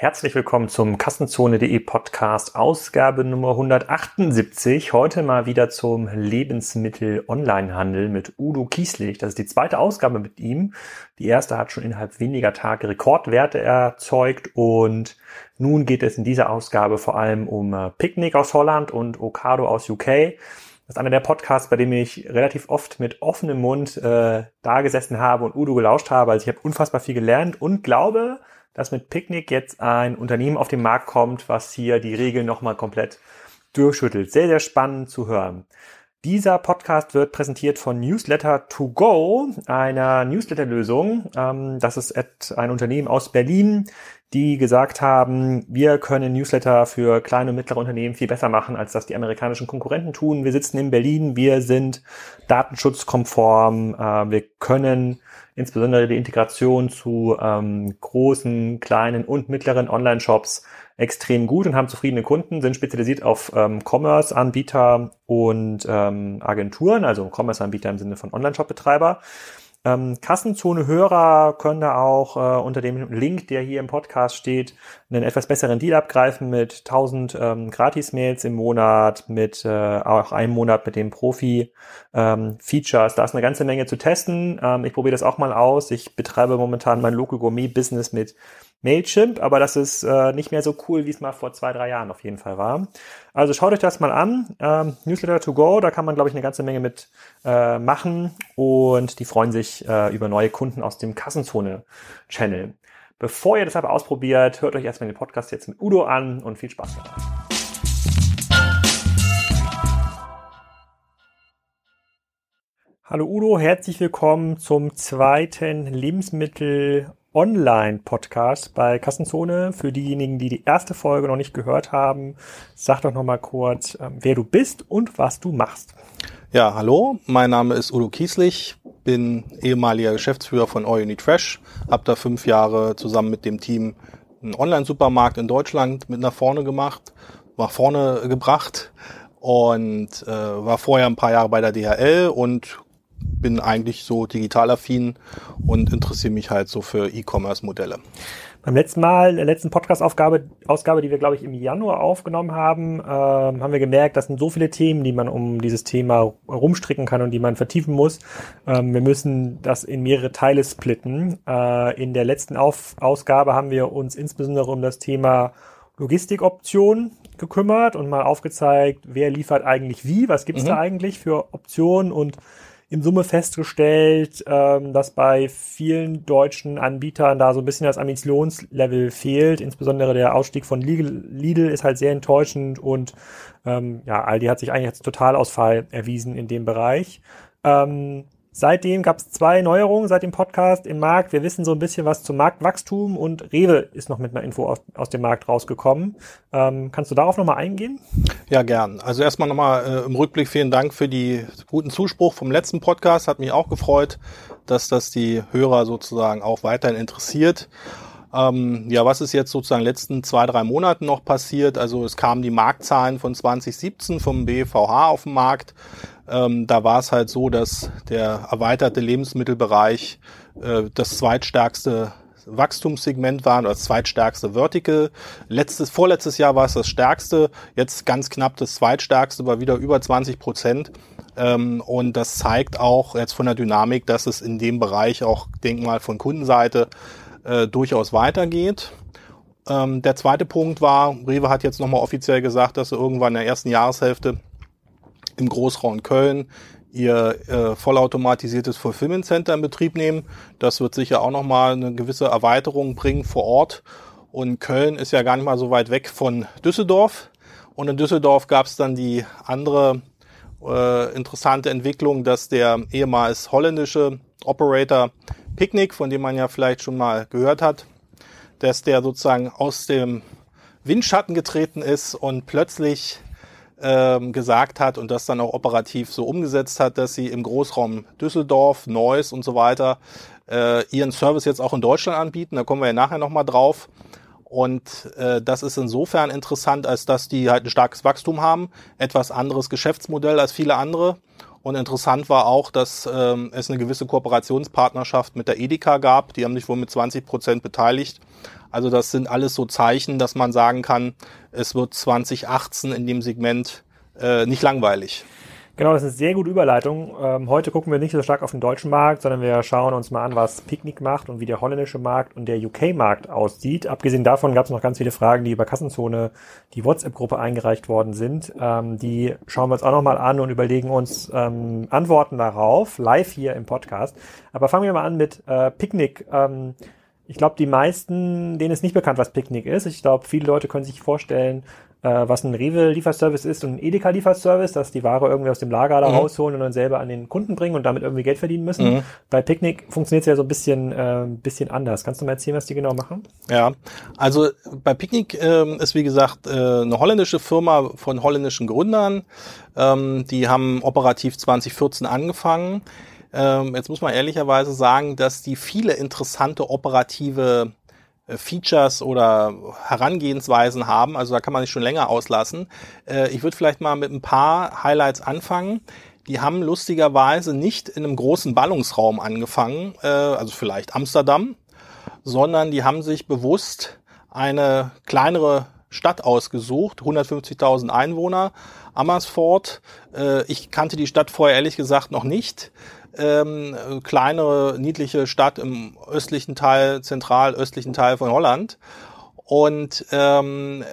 Herzlich willkommen zum Kassenzone.de Podcast, Ausgabe Nummer 178. Heute mal wieder zum Lebensmittel-Onlinehandel mit Udo Kieslich. Das ist die zweite Ausgabe mit ihm. Die erste hat schon innerhalb weniger Tage Rekordwerte erzeugt und nun geht es in dieser Ausgabe vor allem um äh, Picknick aus Holland und Okado aus UK. Das ist einer der Podcasts, bei dem ich relativ oft mit offenem Mund äh, da gesessen habe und Udo gelauscht habe. Also ich habe unfassbar viel gelernt und glaube, dass mit Picknick jetzt ein Unternehmen auf den Markt kommt, was hier die Regeln nochmal komplett durchschüttelt. Sehr, sehr spannend zu hören. Dieser Podcast wird präsentiert von Newsletter to Go, einer Newsletter-Lösung. Ähm, das ist ein Unternehmen aus Berlin, die gesagt haben, wir können Newsletter für kleine und mittlere Unternehmen viel besser machen, als das die amerikanischen Konkurrenten tun. Wir sitzen in Berlin, wir sind datenschutzkonform, äh, wir können insbesondere die Integration zu ähm, großen, kleinen und mittleren Online-Shops extrem gut und haben zufriedene Kunden, sind spezialisiert auf ähm, Commerce-Anbieter und ähm, Agenturen, also Commerce-Anbieter im Sinne von Online-Shop-Betreiber. Ähm, Kassenzone-Hörer können da auch äh, unter dem Link, der hier im Podcast steht, einen etwas besseren Deal abgreifen mit 1000 ähm, Gratis-Mails im Monat, mit äh, auch einem Monat mit dem Profi-Features. Ähm, da ist eine ganze Menge zu testen. Ähm, ich probiere das auch mal aus. Ich betreibe momentan mein Local Gourmet-Business mit Mailchimp, aber das ist äh, nicht mehr so cool, wie es mal vor zwei, drei Jahren auf jeden Fall war. Also schaut euch das mal an. Ähm, Newsletter to go, da kann man, glaube ich, eine ganze Menge mit äh, machen und die freuen sich äh, über neue Kunden aus dem Kassenzone-Channel. Bevor ihr das aber ausprobiert, hört euch erstmal den Podcast jetzt mit Udo an und viel Spaß dabei. Hallo Udo, herzlich willkommen zum zweiten Lebensmittel Online-Podcast bei Kassenzone. Für diejenigen, die die erste Folge noch nicht gehört haben, sag doch noch mal kurz, ähm, wer du bist und was du machst. Ja, hallo, mein Name ist Udo Kieslich, bin ehemaliger Geschäftsführer von All Need Fresh, habe da fünf Jahre zusammen mit dem Team einen Online-Supermarkt in Deutschland mit nach vorne gemacht, nach vorne gebracht und äh, war vorher ein paar Jahre bei der DHL und bin eigentlich so digital affin und interessiere mich halt so für E-Commerce-Modelle. Beim letzten Mal, der letzten Podcast-Ausgabe, Ausgabe, die wir, glaube ich, im Januar aufgenommen haben, äh, haben wir gemerkt, das sind so viele Themen, die man um dieses Thema rumstricken kann und die man vertiefen muss. Ähm, wir müssen das in mehrere Teile splitten. Äh, in der letzten Auf Ausgabe haben wir uns insbesondere um das Thema Logistikoptionen gekümmert und mal aufgezeigt, wer liefert eigentlich wie, was gibt's mhm. da eigentlich für Optionen und in Summe festgestellt, ähm, dass bei vielen deutschen Anbietern da so ein bisschen das Ambitionslevel fehlt. Insbesondere der Ausstieg von Lidl ist halt sehr enttäuschend und ähm, ja, Aldi hat sich eigentlich als Totalausfall erwiesen in dem Bereich. Ähm, Seitdem gab es zwei Neuerungen seit dem Podcast im Markt. Wir wissen so ein bisschen was zum Marktwachstum und Rewe ist noch mit einer Info aus, aus dem Markt rausgekommen. Ähm, kannst du darauf nochmal eingehen? Ja, gern. Also erstmal nochmal äh, im Rückblick vielen Dank für die guten Zuspruch vom letzten Podcast. Hat mich auch gefreut, dass das die Hörer sozusagen auch weiterhin interessiert. Ähm, ja, was ist jetzt sozusagen in den letzten zwei, drei Monaten noch passiert? Also es kamen die Marktzahlen von 2017 vom BVH auf den Markt. Ähm, da war es halt so, dass der erweiterte Lebensmittelbereich äh, das zweitstärkste Wachstumssegment war oder das zweitstärkste Vertical. Letztes, vorletztes Jahr war es das stärkste, jetzt ganz knapp das zweitstärkste, war wieder über 20 Prozent. Ähm, und das zeigt auch jetzt von der Dynamik, dass es in dem Bereich auch, denk mal, von Kundenseite äh, durchaus weitergeht. Ähm, der zweite Punkt war, Rewe hat jetzt nochmal offiziell gesagt, dass sie irgendwann in der ersten Jahreshälfte im Großraum Köln ihr äh, vollautomatisiertes Fulfillment Center in Betrieb nehmen. Das wird sicher auch nochmal eine gewisse Erweiterung bringen vor Ort. Und Köln ist ja gar nicht mal so weit weg von Düsseldorf. Und in Düsseldorf gab es dann die andere äh, interessante Entwicklung, dass der ehemals holländische Operator Picnic, von dem man ja vielleicht schon mal gehört hat, dass der sozusagen aus dem Windschatten getreten ist und plötzlich ähm, gesagt hat und das dann auch operativ so umgesetzt hat, dass sie im Großraum Düsseldorf, Neuss und so weiter äh, ihren Service jetzt auch in Deutschland anbieten. Da kommen wir ja nachher nochmal drauf. Und äh, das ist insofern interessant, als dass die halt ein starkes Wachstum haben, etwas anderes Geschäftsmodell als viele andere Und interessant war auch, dass ähm, es eine gewisse Kooperationspartnerschaft mit der Edeka gab. Die haben sich wohl mit 20 Prozent beteiligt. Also das sind alles so Zeichen, dass man sagen kann, es wird 2018 in dem Segment äh, nicht langweilig. Genau, das ist eine sehr gute Überleitung. Ähm, heute gucken wir nicht so stark auf den deutschen Markt, sondern wir schauen uns mal an, was Picknick macht und wie der holländische Markt und der UK-Markt aussieht. Abgesehen davon gab es noch ganz viele Fragen, die über Kassenzone, die WhatsApp-Gruppe eingereicht worden sind. Ähm, die schauen wir uns auch nochmal an und überlegen uns ähm, Antworten darauf, live hier im Podcast. Aber fangen wir mal an mit äh, Picknick. Ähm, ich glaube, die meisten, denen ist nicht bekannt, was Picknick ist. Ich glaube, viele Leute können sich vorstellen, was ein Rewe-Lieferservice ist und ein Edeka-Lieferservice, dass die Ware irgendwie aus dem Lager da mhm. rausholen und dann selber an den Kunden bringen und damit irgendwie Geld verdienen müssen. Mhm. Bei Picknick funktioniert es ja so ein bisschen, äh, bisschen anders. Kannst du mal erzählen, was die genau machen? Ja, also bei Picknick äh, ist wie gesagt äh, eine holländische Firma von holländischen Gründern. Ähm, die haben operativ 2014 angefangen. Ähm, jetzt muss man ehrlicherweise sagen, dass die viele interessante operative äh, Features oder Herangehensweisen haben. Also da kann man sich schon länger auslassen. Äh, ich würde vielleicht mal mit ein paar Highlights anfangen. Die haben lustigerweise nicht in einem großen Ballungsraum angefangen, äh, also vielleicht Amsterdam, sondern die haben sich bewusst eine kleinere Stadt ausgesucht, 150.000 Einwohner, Amersfoort. Ich kannte die Stadt vorher ehrlich gesagt noch nicht ähm, kleinere, niedliche Stadt im östlichen Teil, zentral-östlichen Teil von Holland. Und ähm,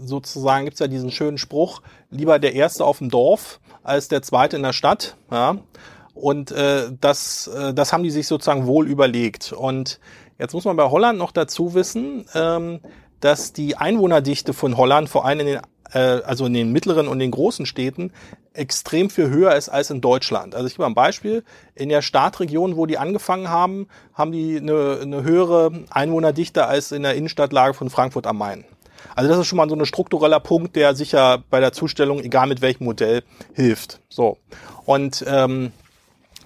sozusagen gibt's ja diesen schönen Spruch, lieber der Erste auf dem Dorf als der Zweite in der Stadt. Ja? Und äh, das, äh, das haben die sich sozusagen wohl überlegt. Und jetzt muss man bei Holland noch dazu wissen, ähm, dass die Einwohnerdichte von Holland, vor allem in den also in den mittleren und den großen Städten, extrem viel höher ist als in Deutschland. Also ich gebe mal ein Beispiel. In der Startregion, wo die angefangen haben, haben die eine, eine höhere Einwohnerdichte als in der Innenstadtlage von Frankfurt am Main. Also das ist schon mal so ein struktureller Punkt, der sicher bei der Zustellung, egal mit welchem Modell, hilft. So. Und ähm,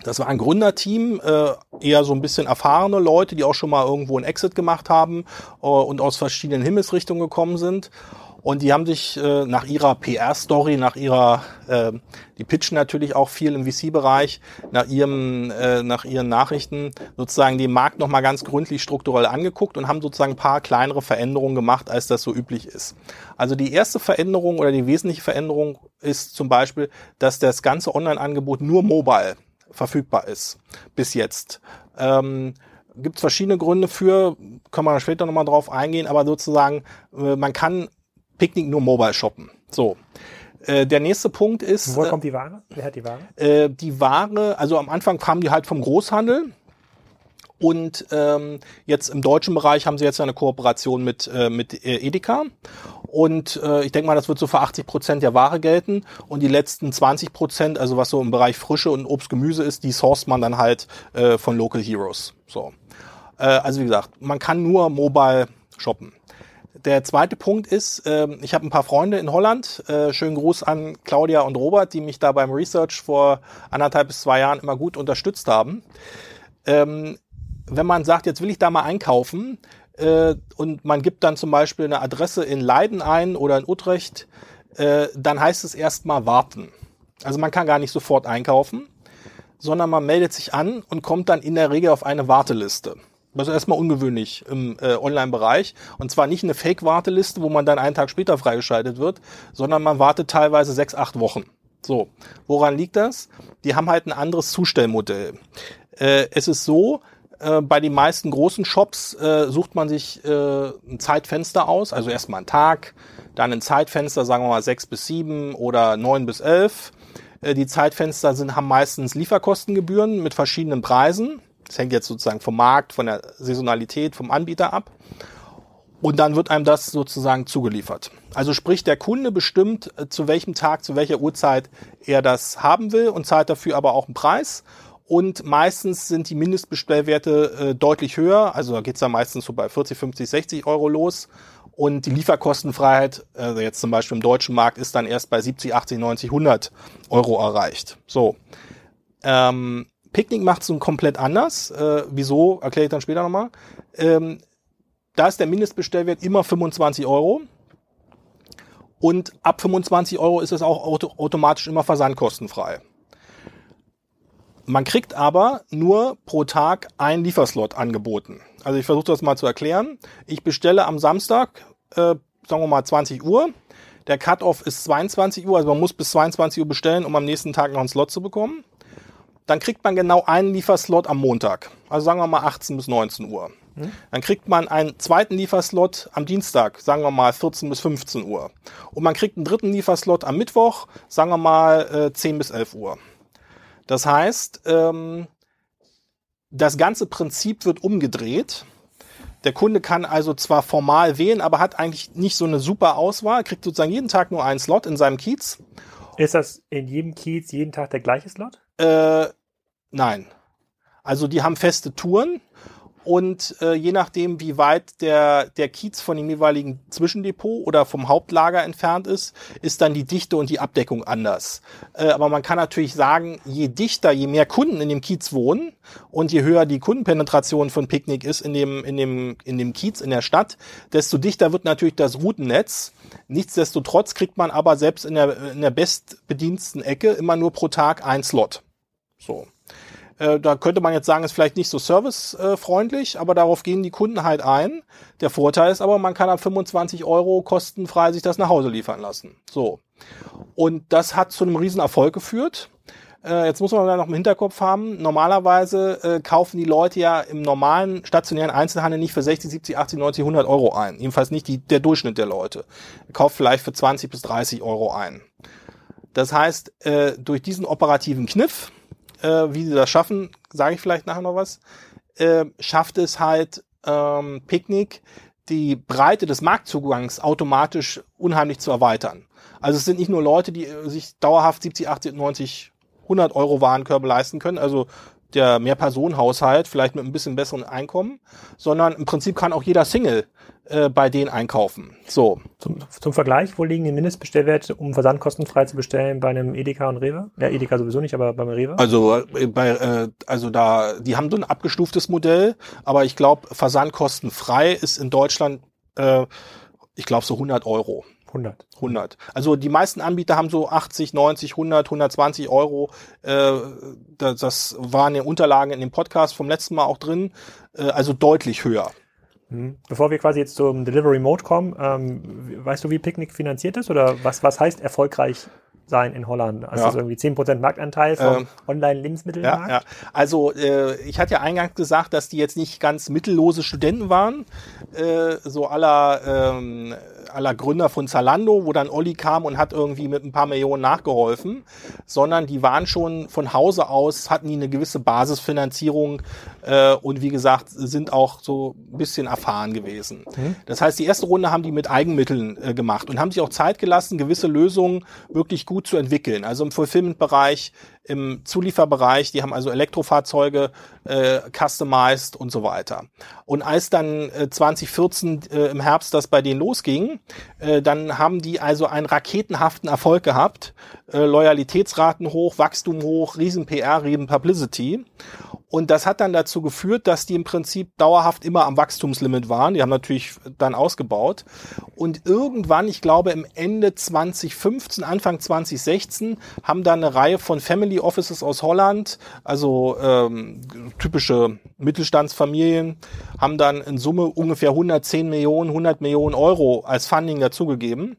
das war ein Gründerteam, äh, eher so ein bisschen erfahrene Leute, die auch schon mal irgendwo einen Exit gemacht haben äh, und aus verschiedenen Himmelsrichtungen gekommen sind. Und die haben sich äh, nach ihrer PR-Story, nach ihrer, äh, die pitchen natürlich auch viel im VC-Bereich, nach ihrem, äh, nach ihren Nachrichten sozusagen den Markt nochmal ganz gründlich strukturell angeguckt und haben sozusagen ein paar kleinere Veränderungen gemacht, als das so üblich ist. Also die erste Veränderung oder die wesentliche Veränderung ist zum Beispiel, dass das ganze Online-Angebot nur mobile verfügbar ist bis jetzt. Ähm, gibt es verschiedene Gründe für, können wir später nochmal drauf eingehen, aber sozusagen, äh, man kann Picknick nur mobile shoppen. So. Äh, der nächste Punkt ist. Woher äh, kommt die Ware? Wer hat die Ware? Äh, die Ware, also am Anfang kamen die halt vom Großhandel. Und ähm, jetzt im deutschen Bereich haben sie jetzt eine Kooperation mit, äh, mit äh, Edeka. Und äh, ich denke mal, das wird so für 80 Prozent der Ware gelten. Und die letzten 20 Prozent, also was so im Bereich Frische und Obst, Gemüse ist, die sourced man dann halt äh, von Local Heroes. So. Äh, also wie gesagt, man kann nur mobile shoppen. Der zweite Punkt ist, äh, ich habe ein paar Freunde in Holland. Äh, schönen Gruß an Claudia und Robert, die mich da beim Research vor anderthalb bis zwei Jahren immer gut unterstützt haben. Ähm, wenn man sagt, jetzt will ich da mal einkaufen äh, und man gibt dann zum Beispiel eine Adresse in Leiden ein oder in Utrecht, äh, dann heißt es erstmal warten. Also man kann gar nicht sofort einkaufen, sondern man meldet sich an und kommt dann in der Regel auf eine Warteliste. Ist erstmal ungewöhnlich im äh, Online-Bereich. Und zwar nicht eine Fake-Warteliste, wo man dann einen Tag später freigeschaltet wird, sondern man wartet teilweise sechs, acht Wochen. So, woran liegt das? Die haben halt ein anderes Zustellmodell. Äh, es ist so, äh, bei den meisten großen Shops äh, sucht man sich äh, ein Zeitfenster aus, also erstmal einen Tag, dann ein Zeitfenster, sagen wir mal sechs bis sieben oder neun bis elf. Äh, die Zeitfenster sind, haben meistens Lieferkostengebühren mit verschiedenen Preisen. Das hängt jetzt sozusagen vom Markt, von der Saisonalität, vom Anbieter ab. Und dann wird einem das sozusagen zugeliefert. Also sprich, der Kunde bestimmt, äh, zu welchem Tag, zu welcher Uhrzeit er das haben will und zahlt dafür aber auch einen Preis. Und meistens sind die Mindestbestellwerte äh, deutlich höher. Also da geht's dann meistens so bei 40, 50, 60 Euro los. Und die Lieferkostenfreiheit, also jetzt zum Beispiel im deutschen Markt, ist dann erst bei 70, 80, 90, 100 Euro erreicht. So. Ähm, Picknick macht es komplett anders. Äh, wieso, erkläre ich dann später nochmal. Ähm, da ist der Mindestbestellwert immer 25 Euro. Und ab 25 Euro ist es auch auto automatisch immer versandkostenfrei. Man kriegt aber nur pro Tag ein Lieferslot angeboten. Also ich versuche das mal zu erklären. Ich bestelle am Samstag, äh, sagen wir mal 20 Uhr. Der Cut-off ist 22 Uhr, also man muss bis 22 Uhr bestellen, um am nächsten Tag noch einen Slot zu bekommen. Dann kriegt man genau einen Lieferslot am Montag. Also sagen wir mal 18 bis 19 Uhr. Hm? Dann kriegt man einen zweiten Lieferslot am Dienstag, sagen wir mal 14 bis 15 Uhr. Und man kriegt einen dritten Lieferslot am Mittwoch, sagen wir mal äh, 10 bis 11 Uhr. Das heißt, ähm, das ganze Prinzip wird umgedreht. Der Kunde kann also zwar formal wählen, aber hat eigentlich nicht so eine super Auswahl, kriegt sozusagen jeden Tag nur einen Slot in seinem Kiez. Ist das in jedem Kiez jeden Tag der gleiche Slot? Äh, nein. Also die haben feste Touren und äh, je nachdem, wie weit der, der Kiez von dem jeweiligen Zwischendepot oder vom Hauptlager entfernt ist, ist dann die Dichte und die Abdeckung anders. Äh, aber man kann natürlich sagen, je dichter, je mehr Kunden in dem Kiez wohnen und je höher die Kundenpenetration von Picknick ist in dem, in dem, in dem Kiez, in der Stadt, desto dichter wird natürlich das Routennetz. Nichtsdestotrotz kriegt man aber selbst in der, in der bestbediensten Ecke immer nur pro Tag ein Slot. So. Äh, da könnte man jetzt sagen, ist vielleicht nicht so servicefreundlich, aber darauf gehen die Kunden halt ein. Der Vorteil ist aber, man kann ab 25 Euro kostenfrei sich das nach Hause liefern lassen. So. Und das hat zu einem riesen Erfolg geführt. Äh, jetzt muss man da noch im Hinterkopf haben, normalerweise äh, kaufen die Leute ja im normalen stationären Einzelhandel nicht für 60, 70, 80, 90, 100 Euro ein. Jedenfalls nicht die, der Durchschnitt der Leute. Kauft vielleicht für 20 bis 30 Euro ein. Das heißt, äh, durch diesen operativen Kniff, äh, wie sie das schaffen, sage ich vielleicht nachher noch was, äh, schafft es halt ähm, Picknick, die Breite des Marktzugangs automatisch unheimlich zu erweitern. Also es sind nicht nur Leute, die sich dauerhaft 70, 80, 90, 100 Euro Warenkörbe leisten können, also der Mehrpersonenhaushalt, vielleicht mit ein bisschen besseren Einkommen, sondern im Prinzip kann auch jeder Single äh, bei denen einkaufen. So. Zum, zum Vergleich, wo liegen die Mindestbestellwerte, um versandkostenfrei zu bestellen bei einem Edeka und Rewe? Ja, Edeka sowieso nicht, aber beim Rewe? Also äh, bei äh, also da die haben so ein abgestuftes Modell, aber ich glaube versandkostenfrei ist in Deutschland äh, ich glaube so 100 Euro. 100. 100. Also die meisten Anbieter haben so 80, 90, 100, 120 Euro. Äh, das, das waren ja Unterlagen in dem Podcast vom letzten Mal auch drin. Äh, also deutlich höher. Mhm. Bevor wir quasi jetzt zum Delivery Mode kommen, ähm, weißt du, wie Picknick finanziert ist oder was, was heißt erfolgreich sein in Holland? Also ja. irgendwie 10% Marktanteil vom ähm, Online-Lebensmittelmarkt? Ja, ja. Also äh, ich hatte ja eingangs gesagt, dass die jetzt nicht ganz mittellose Studenten waren, äh, so aller ähm, aller Gründer von Zalando, wo dann Olli kam und hat irgendwie mit ein paar Millionen nachgeholfen, sondern die waren schon von Hause aus, hatten die eine gewisse Basisfinanzierung äh, und wie gesagt, sind auch so ein bisschen erfahren gewesen. Mhm. Das heißt, die erste Runde haben die mit Eigenmitteln äh, gemacht und haben sich auch Zeit gelassen, gewisse Lösungen wirklich gut zu entwickeln. Also im Fulfillment-Bereich im Zulieferbereich, die haben also Elektrofahrzeuge äh, customized und so weiter. Und als dann äh, 2014 äh, im Herbst das bei denen losging, äh, dann haben die also einen raketenhaften Erfolg gehabt, äh, Loyalitätsraten hoch, Wachstum hoch, riesen PR, riesen Publicity. Und das hat dann dazu geführt, dass die im Prinzip dauerhaft immer am Wachstumslimit waren. Die haben natürlich dann ausgebaut. Und irgendwann, ich glaube im Ende 2015, Anfang 2016, haben dann eine Reihe von Family Offices aus Holland, also ähm, typische Mittelstandsfamilien, haben dann in Summe ungefähr 110 Millionen, 100 Millionen Euro als Funding dazugegeben.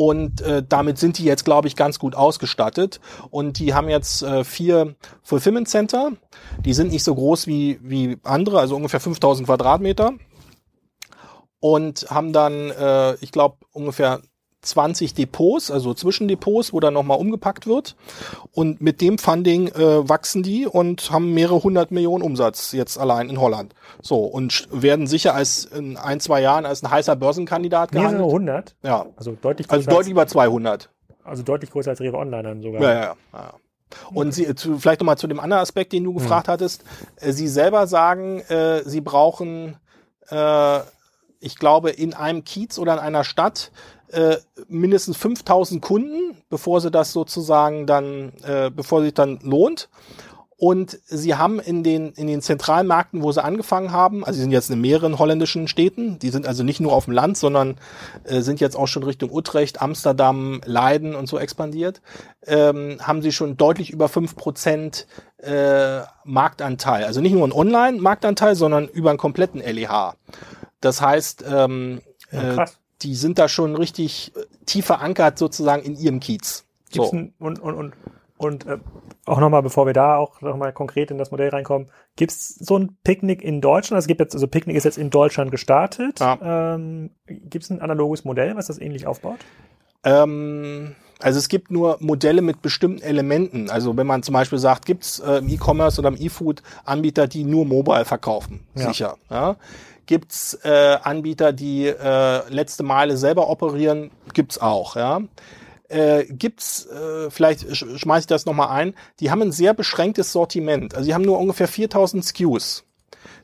Und äh, damit sind die jetzt, glaube ich, ganz gut ausgestattet. Und die haben jetzt äh, vier Fulfillment Center. Die sind nicht so groß wie, wie andere, also ungefähr 5000 Quadratmeter. Und haben dann, äh, ich glaube, ungefähr 20 Depots, also Zwischendepots, wo dann nochmal umgepackt wird. Und mit dem Funding äh, wachsen die und haben mehrere hundert Millionen Umsatz jetzt allein in Holland. So, und werden sicher als in ein, zwei Jahren als ein heißer Börsenkandidat gehandelt. Mehrere hundert? Ja. Also deutlich Also deutlich über 200. Also deutlich größer als Rewe Online dann sogar. Ja, ja, ja. Und okay. Sie, zu, vielleicht nochmal zu dem anderen Aspekt, den du gefragt hm. hattest. Äh, Sie selber sagen, äh, Sie brauchen, äh, ich glaube, in einem Kiez oder in einer Stadt äh, mindestens 5000 Kunden, bevor sie das sozusagen dann, äh, bevor sich dann lohnt. Und sie haben in den, in den Zentralmärkten, wo sie angefangen haben, also sie sind jetzt in mehreren holländischen Städten, die sind also nicht nur auf dem Land, sondern äh, sind jetzt auch schon Richtung Utrecht, Amsterdam, Leiden und so expandiert, ähm, haben sie schon deutlich über fünf Prozent äh, Marktanteil. Also nicht nur einen Online-Marktanteil, sondern über einen kompletten LEH. Das heißt, ähm, ja, äh, die sind da schon richtig äh, tief verankert sozusagen in ihrem Kiez. So. Ein, und, und, und und äh, auch nochmal, bevor wir da auch nochmal konkret in das Modell reinkommen, gibt es so ein Picknick in Deutschland? Also, es gibt jetzt, also Picknick ist jetzt in Deutschland gestartet. Ja. Ähm, gibt es ein analoges Modell, was das ähnlich aufbaut? Ähm, also es gibt nur Modelle mit bestimmten Elementen. Also wenn man zum Beispiel sagt, gibt es äh, im E-Commerce oder im E-Food Anbieter, die nur mobile verkaufen? Ja. Sicher. Ja. Gibt es äh, Anbieter, die äh, letzte Meile selber operieren? Gibt's auch. Ja äh, gibt's, äh, vielleicht sch schmeiße ich das nochmal ein, die haben ein sehr beschränktes Sortiment. Also die haben nur ungefähr 4000 SKUs.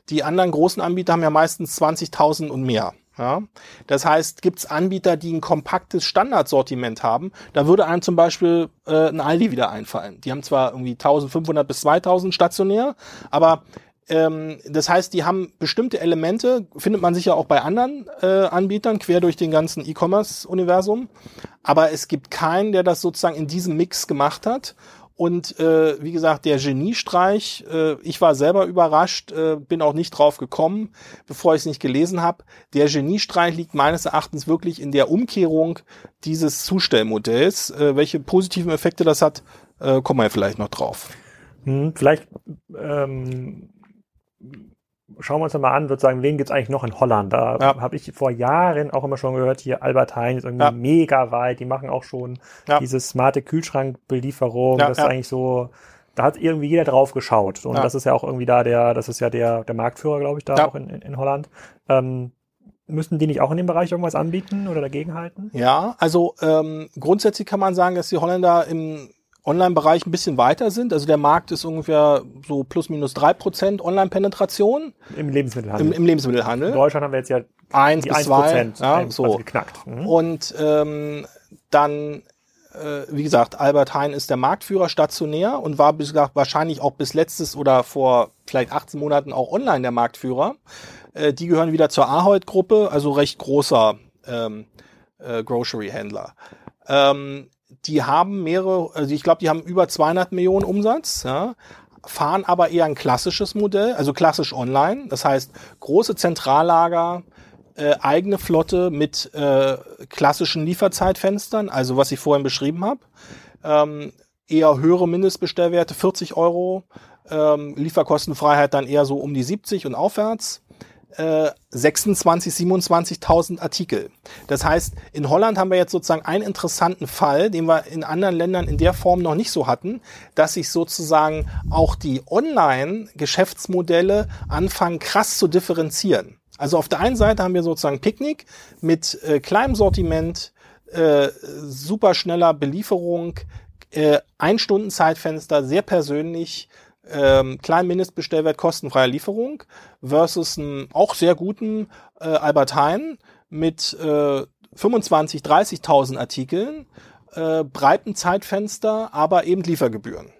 Die anderen großen Anbieter haben ja meistens 20.000 und mehr. Ja? Das heißt, gibt's Anbieter, die ein kompaktes Standardsortiment haben, da würde einem zum Beispiel äh, ein Aldi wieder einfallen. Die haben zwar irgendwie 1500 bis 2000 stationär, aber ähm, das heißt, die haben bestimmte Elemente, findet man sicher auch bei anderen äh, Anbietern, quer durch den ganzen E-Commerce-Universum. Aber es gibt keinen, der das sozusagen in diesem Mix gemacht hat. Und äh, wie gesagt, der Geniestreich, äh, ich war selber überrascht, äh, bin auch nicht drauf gekommen, bevor ich es nicht gelesen habe. Der Geniestreich liegt meines Erachtens wirklich in der Umkehrung dieses Zustellmodells. Äh, welche positiven Effekte das hat, äh, kommen wir vielleicht noch drauf. Hm, vielleicht ähm, schauen wir uns mal an, würde sagen, wen gibt's eigentlich noch in Holland? Da ja. habe ich vor Jahren auch immer schon gehört, hier Albert Heijn ist irgendwie ja. mega weit, die machen auch schon ja. diese smarte Kühlschrankbelieferung, das ist eigentlich so, da hat irgendwie jeder drauf geschaut. Und das ist ja auch irgendwie da der, das ist ja der, der Marktführer, glaube ich, da auch in, in, in Holland. Ähm, Müssen die nicht auch in dem Bereich irgendwas anbieten oder dagegenhalten? Ja, also ähm, grundsätzlich kann man sagen, dass die Holländer im Online-Bereich ein bisschen weiter sind. Also der Markt ist ungefähr so plus minus drei Prozent Online-Penetration. Im Lebensmittelhandel. Im, Im, Lebensmittelhandel. In Deutschland haben wir jetzt ja eins bis zwei, ja, so geknackt. Mhm. Und ähm, dann äh, wie gesagt, Albert Hein ist der Marktführer stationär und war bis gesagt, wahrscheinlich auch bis letztes oder vor vielleicht 18 Monaten auch online der Marktführer. Äh, die gehören wieder zur Ahold-Gruppe, also recht großer ähm, äh, Grocery-Händler. Ähm, die haben mehrere, also ich glaube, die haben über 200 Millionen Umsatz, ja, fahren aber eher ein klassisches Modell, also klassisch online. Das heißt, große Zentrallager, äh, eigene Flotte mit äh, klassischen Lieferzeitfenstern, also was ich vorhin beschrieben habe. Ähm, eher höhere Mindestbestellwerte, 40 Euro. Ähm, Lieferkostenfreiheit dann eher so um die 70 und aufwärts äh, 26, 27.000 Artikel. Das heißt, in Holland haben wir jetzt sozusagen einen interessanten Fall, den wir in anderen Ländern in der Form noch nicht so hatten, dass sich sozusagen auch die Online-Geschäftsmodelle anfangen krass zu differenzieren. Also auf der einen Seite haben wir sozusagen Picknick mit äh, kleinem Sortiment, äh, super schneller Belieferung, äh, ein Stunden Zeitfenster, sehr persönlich, ähm, kleinen Mindestbestellwert kostenfreier Lieferung versus einem auch sehr guten äh, Albert Heijn mit äh, 25, 30.000 Artikeln, äh, breiten Zeitfenster, aber eben Liefergebühren.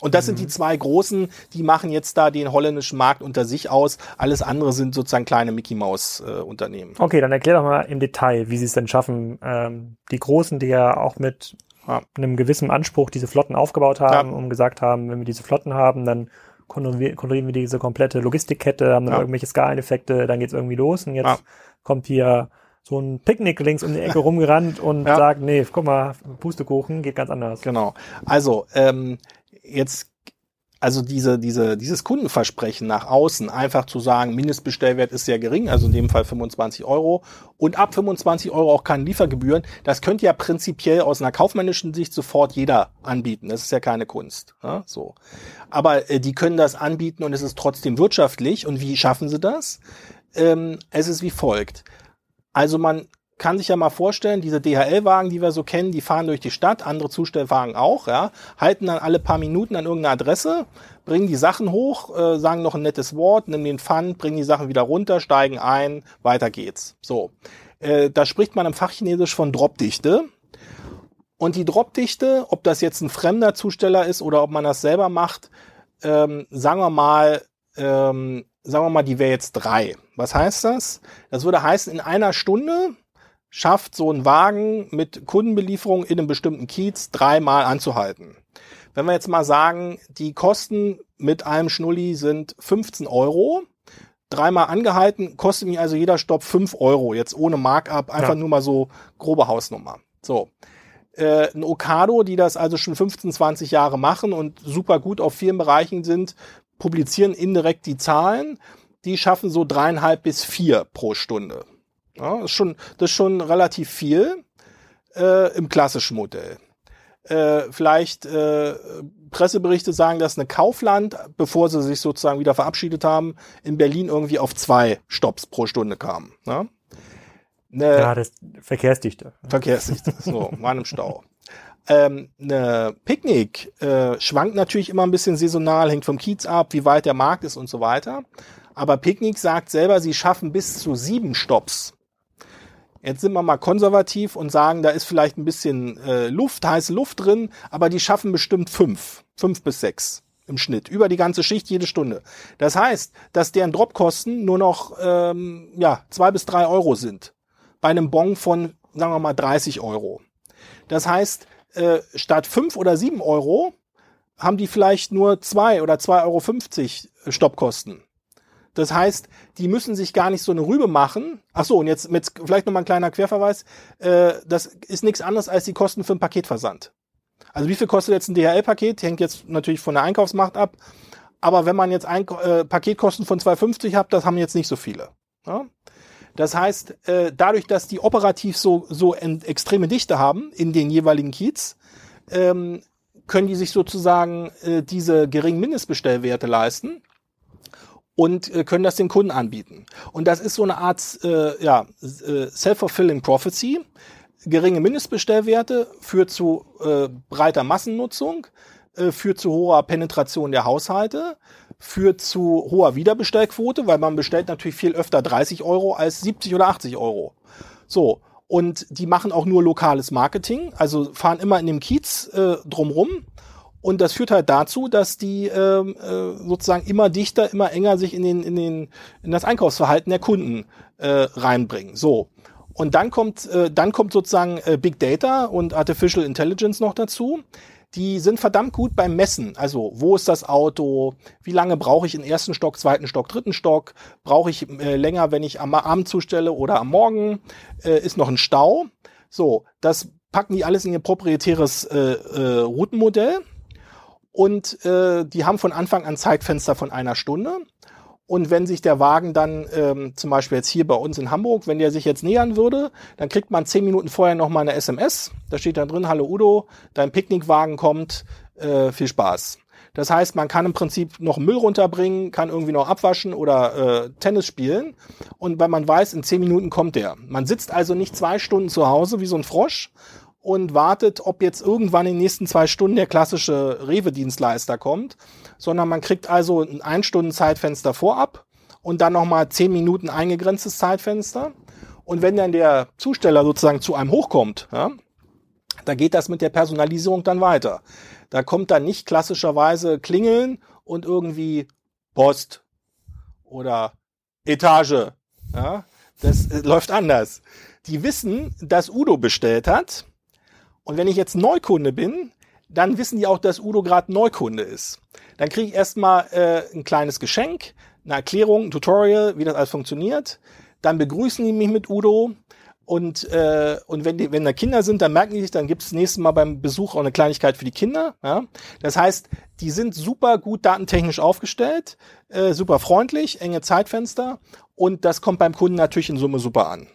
Und das mhm. sind die mhm. zwei großen, die machen jetzt da den holländischen Markt unter sich aus. Alles andere sind sozusagen kleine Mickey Maus äh, Unternehmen. Okay, dann erklär doch mal im Detail, wie sie es denn schaffen, ähm, die großen, die ja auch mit ja. einem gewissen Anspruch diese Flotten aufgebaut haben ja. und gesagt haben, wenn wir diese Flotten haben, dann kontrollieren wir diese komplette Logistikkette, haben dann ja. irgendwelche Skaleneffekte, dann geht's irgendwie los und jetzt kommt hier so ein Picknick links um die Ecke rumgerannt und sagt, nee, guck mal, Pustekuchen geht ganz anders. Genau. Also ähm, jetzt also diese, diese, dieses Kundenversprechen nach außen, einfach zu sagen, Mindestbestellwert ist sehr gering, also in dem Fall 25 Euro und ab 25 Euro auch keine Liefergebühren, das könnte ja prinzipiell aus einer kaufmännischen Sicht sofort jeder anbieten. Das ist ja keine Kunst. Ja, so. Aber äh, die können das anbieten und es ist trotzdem wirtschaftlich. Und wie schaffen sie das? Ähm, es ist wie folgt. Also man kann sich ja mal vorstellen, diese DHL-Wagen, die wir so kennen, die fahren durch die Stadt, andere Zustellwagen auch, ja, halten dann alle paar Minuten an irgendeiner Adresse, bringen die Sachen hoch, äh, sagen noch ein nettes Wort, nehmen den Pfand, bringen die Sachen wieder runter, steigen ein, weiter geht's. So. Äh, da spricht man im Fachchinesisch von Dropdichte. Und die Dropdichte, ob das jetzt ein fremder Zusteller ist oder ob man das selber macht, ähm, sagen wir mal, ähm, sagen wir mal, die wäre jetzt drei. Was heißt das? Das würde heißen, in einer Stunde schafft so ein Wagen mit Kundenbelieferung in einem bestimmten Kiez dreimal anzuhalten. Wenn wir jetzt mal sagen, die Kosten mit einem Schnulli sind 15 Euro, dreimal angehalten, kostet mich also jeder Stopp 5 Euro, jetzt ohne Markup, einfach ja. nur mal so grobe Hausnummer. So. Äh, ein Okado, die das also schon 15, 20 Jahre machen und super gut auf vielen Bereichen sind, publizieren indirekt die Zahlen. Die schaffen so dreieinhalb bis vier pro Stunde. Ja, das, ist schon, das ist schon relativ viel äh, im klassischen Modell. Äh, vielleicht äh, Presseberichte sagen, dass eine Kaufland, bevor sie sich sozusagen wieder verabschiedet haben, in Berlin irgendwie auf zwei Stops pro Stunde kam. Ne? Eine ja, das Verkehrsdichte. Verkehrsdichte, so, war im Stau. Ähm, eine Picknick äh, schwankt natürlich immer ein bisschen saisonal, hängt vom Kiez ab, wie weit der Markt ist und so weiter. Aber Picknick sagt selber, sie schaffen bis zu sieben Stops. Jetzt sind wir mal konservativ und sagen, da ist vielleicht ein bisschen äh, Luft, heiße Luft drin, aber die schaffen bestimmt fünf, fünf bis sechs im Schnitt über die ganze Schicht jede Stunde. Das heißt, dass deren Dropkosten nur noch ähm, ja zwei bis drei Euro sind bei einem Bon von sagen wir mal 30 Euro. Das heißt, äh, statt fünf oder sieben Euro haben die vielleicht nur zwei oder 2,50 Euro Stoppkosten. Das heißt, die müssen sich gar nicht so eine Rübe machen. Ach so, und jetzt mit vielleicht nochmal ein kleiner Querverweis. Äh, das ist nichts anderes als die Kosten für einen Paketversand. Also wie viel kostet jetzt ein DHL-Paket? Hängt jetzt natürlich von der Einkaufsmacht ab. Aber wenn man jetzt ein, äh, Paketkosten von 2,50 hat, das haben jetzt nicht so viele. Ja? Das heißt, äh, dadurch, dass die operativ so, so extreme Dichte haben in den jeweiligen Kiez, ähm, können die sich sozusagen äh, diese geringen Mindestbestellwerte leisten und äh, können das den Kunden anbieten. Und das ist so eine Art äh, ja, äh, self-fulfilling prophecy. Geringe Mindestbestellwerte führt zu äh, breiter Massennutzung, äh, führt zu hoher Penetration der Haushalte, führt zu hoher Wiederbestellquote, weil man bestellt natürlich viel öfter 30 Euro als 70 oder 80 Euro. So. Und die machen auch nur lokales Marketing, also fahren immer in dem Kiez äh, drumrum und das führt halt dazu, dass die ähm, äh, sozusagen immer dichter, immer enger sich in den in den in das Einkaufsverhalten der Kunden äh, reinbringen. So. Und dann kommt äh, dann kommt sozusagen äh, Big Data und Artificial Intelligence noch dazu. Die sind verdammt gut beim Messen. Also, wo ist das Auto? Wie lange brauche ich im ersten Stock, zweiten Stock, dritten Stock? Brauche ich äh, länger, wenn ich am Abend zustelle oder am Morgen? Äh, ist noch ein Stau? So, das packen die alles in ihr proprietäres äh, äh, Routenmodell und äh, die haben von Anfang an Zeitfenster von einer Stunde. Und wenn sich der Wagen dann ähm, zum Beispiel jetzt hier bei uns in Hamburg, wenn der sich jetzt nähern würde, dann kriegt man zehn Minuten vorher nochmal eine SMS. Da steht dann drin, hallo Udo, dein Picknickwagen kommt, äh, viel Spaß. Das heißt, man kann im Prinzip noch Müll runterbringen, kann irgendwie noch abwaschen oder äh, Tennis spielen. Und weil man weiß, in zehn Minuten kommt der. Man sitzt also nicht zwei Stunden zu Hause wie so ein Frosch und wartet, ob jetzt irgendwann in den nächsten zwei Stunden der klassische Rewe-Dienstleister kommt, sondern man kriegt also ein ein Stunden Zeitfenster vorab und dann nochmal zehn Minuten eingegrenztes Zeitfenster. Und wenn dann der Zusteller sozusagen zu einem hochkommt, ja, da geht das mit der Personalisierung dann weiter. Da kommt dann nicht klassischerweise klingeln und irgendwie Post oder Etage. Ja, das äh, läuft anders. Die wissen, dass Udo bestellt hat und wenn ich jetzt Neukunde bin, dann wissen die auch, dass Udo gerade Neukunde ist. Dann kriege ich erstmal äh, ein kleines Geschenk, eine Erklärung, ein Tutorial, wie das alles funktioniert. Dann begrüßen die mich mit Udo. Und, äh, und wenn, die, wenn da Kinder sind, dann merken die sich, dann gibt es nächstes Mal beim Besuch auch eine Kleinigkeit für die Kinder. Ja? Das heißt, die sind super gut datentechnisch aufgestellt, äh, super freundlich, enge Zeitfenster und das kommt beim Kunden natürlich in Summe super an.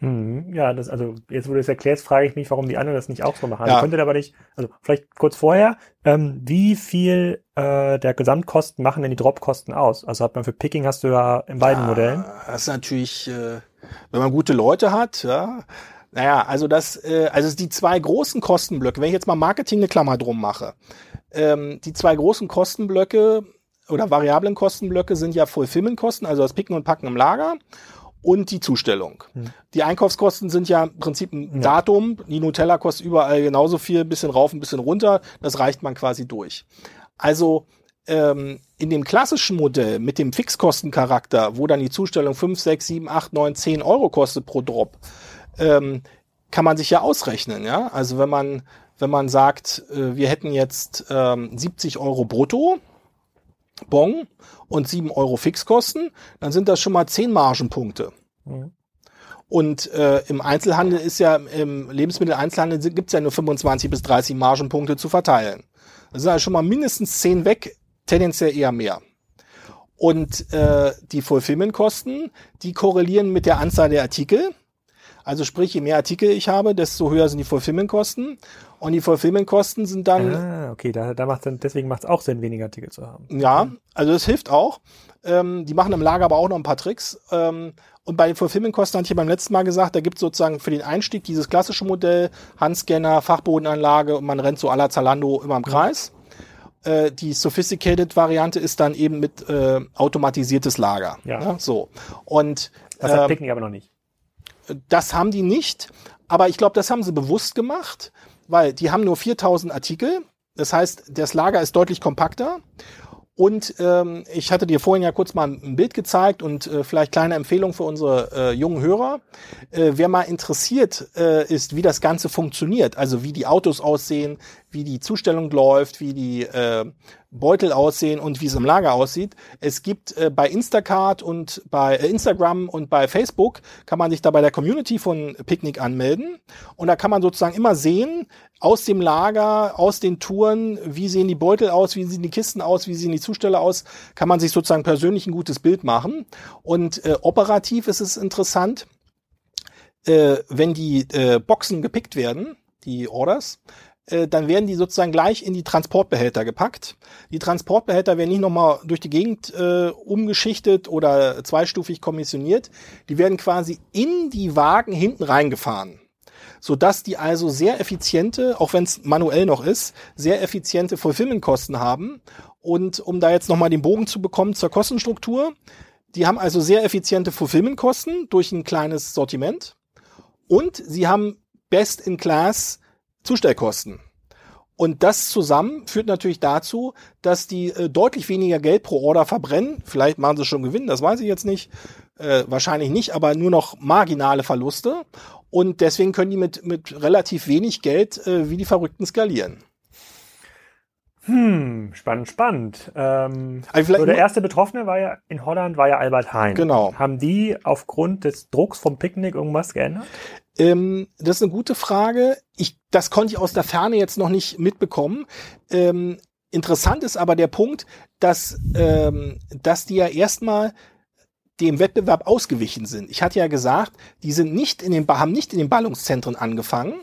Hm, ja, das, also jetzt wo du es erklärst, frage ich mich, warum die anderen das nicht auch so machen. Ja. Könnte aber nicht, also vielleicht kurz vorher, ähm, wie viel äh, der Gesamtkosten machen denn die Dropkosten aus? Also hat man für Picking hast du ja in beiden ja, Modellen. Das ist natürlich, äh, wenn man gute Leute hat, ja. Naja, also das, äh, also die zwei großen Kostenblöcke, wenn ich jetzt mal Marketing eine Klammer drum mache, ähm, die zwei großen Kostenblöcke oder variablen Kostenblöcke sind ja Fulfillment-Kosten, also das Picken und Packen im Lager und die Zustellung. Hm. Die Einkaufskosten sind ja im Prinzip ein ja. Datum. Die Nutella kostet überall genauso viel, bisschen rauf, ein bisschen runter. Das reicht man quasi durch. Also ähm, in dem klassischen Modell mit dem Fixkostencharakter, wo dann die Zustellung 5, 6, 7, 8, 9, 10 Euro kostet pro Drop, ähm, kann man sich ja ausrechnen. Ja? Also wenn man, wenn man sagt, äh, wir hätten jetzt ähm, 70 Euro brutto, Bon und 7 Euro Fixkosten, dann sind das schon mal 10 Margenpunkte. Mhm. Und äh, im Einzelhandel ist ja, im Lebensmitteleinzelhandel gibt es ja nur 25 bis 30 Margenpunkte zu verteilen. Das sind also schon mal mindestens 10 weg, tendenziell eher mehr. Und äh, die Fulfillment-Kosten, die korrelieren mit der Anzahl der Artikel. Also sprich, je mehr Artikel ich habe, desto höher sind die Fulfillment-Kosten. Und die Fulfillment-Kosten sind dann. Ah, okay, da, da macht dann, deswegen macht es auch Sinn, weniger Artikel zu haben. Ja, also das hilft auch. Ähm, die machen im Lager aber auch noch ein paar Tricks. Ähm, und bei den Fulfillment-Kosten hatte ich ja beim letzten Mal gesagt, da gibt es sozusagen für den Einstieg dieses klassische Modell, Handscanner, Fachbodenanlage und man rennt so aller Zalando immer im Kreis. Äh, die Sophisticated-Variante ist dann eben mit äh, automatisiertes Lager. Ja. ja. so. Und das hat ähm, Picknick aber noch nicht. Das haben die nicht, aber ich glaube, das haben sie bewusst gemacht, weil die haben nur 4000 Artikel. Das heißt, das Lager ist deutlich kompakter. Und ähm, ich hatte dir vorhin ja kurz mal ein Bild gezeigt und äh, vielleicht kleine Empfehlung für unsere äh, jungen Hörer. Äh, wer mal interessiert äh, ist, wie das Ganze funktioniert, also wie die Autos aussehen, wie die Zustellung läuft, wie die äh, Beutel aussehen und wie es im Lager aussieht. Es gibt äh, bei Instacart und bei äh, Instagram und bei Facebook kann man sich da bei der Community von Picknick anmelden und da kann man sozusagen immer sehen aus dem Lager, aus den Touren, wie sehen die Beutel aus, wie sehen die Kisten aus, wie sehen die Zusteller aus, kann man sich sozusagen persönlich ein gutes Bild machen und äh, operativ ist es interessant, äh, wenn die äh, Boxen gepickt werden, die Orders, dann werden die sozusagen gleich in die Transportbehälter gepackt. Die Transportbehälter werden nicht nochmal durch die Gegend äh, umgeschichtet oder zweistufig kommissioniert. Die werden quasi in die Wagen hinten reingefahren sodass die also sehr effiziente, auch wenn es manuell noch ist, sehr effiziente Fulfillment-Kosten haben. Und um da jetzt nochmal den Bogen zu bekommen zur Kostenstruktur, die haben also sehr effiziente Fulfillment-Kosten durch ein kleines Sortiment und sie haben Best-in-Class Zustellkosten. Und das zusammen führt natürlich dazu, dass die äh, deutlich weniger Geld pro Order verbrennen. Vielleicht machen sie schon Gewinn, das weiß ich jetzt nicht. Äh, wahrscheinlich nicht, aber nur noch marginale Verluste. Und deswegen können die mit, mit relativ wenig Geld äh, wie die Verrückten skalieren. Hm, spannend, spannend. Ähm, also so der erste Betroffene war ja in Holland war ja Albert Heijn. Genau. Haben die aufgrund des Drucks vom Picknick irgendwas geändert? Ähm, das ist eine gute Frage. Ich, das konnte ich aus der Ferne jetzt noch nicht mitbekommen. Ähm, interessant ist aber der Punkt, dass, ähm, dass die ja erstmal dem Wettbewerb ausgewichen sind. Ich hatte ja gesagt, die sind nicht in den, haben nicht in den Ballungszentren angefangen,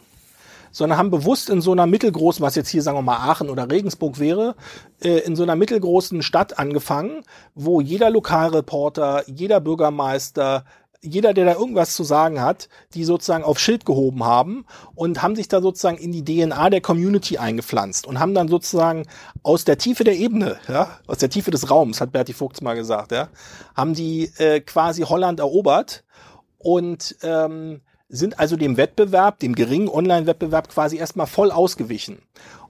sondern haben bewusst in so einer mittelgroßen, was jetzt hier sagen wir mal Aachen oder Regensburg wäre, äh, in so einer mittelgroßen Stadt angefangen, wo jeder Lokalreporter, jeder Bürgermeister, jeder, der da irgendwas zu sagen hat, die sozusagen auf Schild gehoben haben und haben sich da sozusagen in die DNA der Community eingepflanzt und haben dann sozusagen aus der Tiefe der Ebene, ja, aus der Tiefe des Raums, hat Berti Vogts mal gesagt, ja, haben die äh, quasi Holland erobert und ähm, sind also dem Wettbewerb, dem geringen Online-Wettbewerb quasi erstmal voll ausgewichen.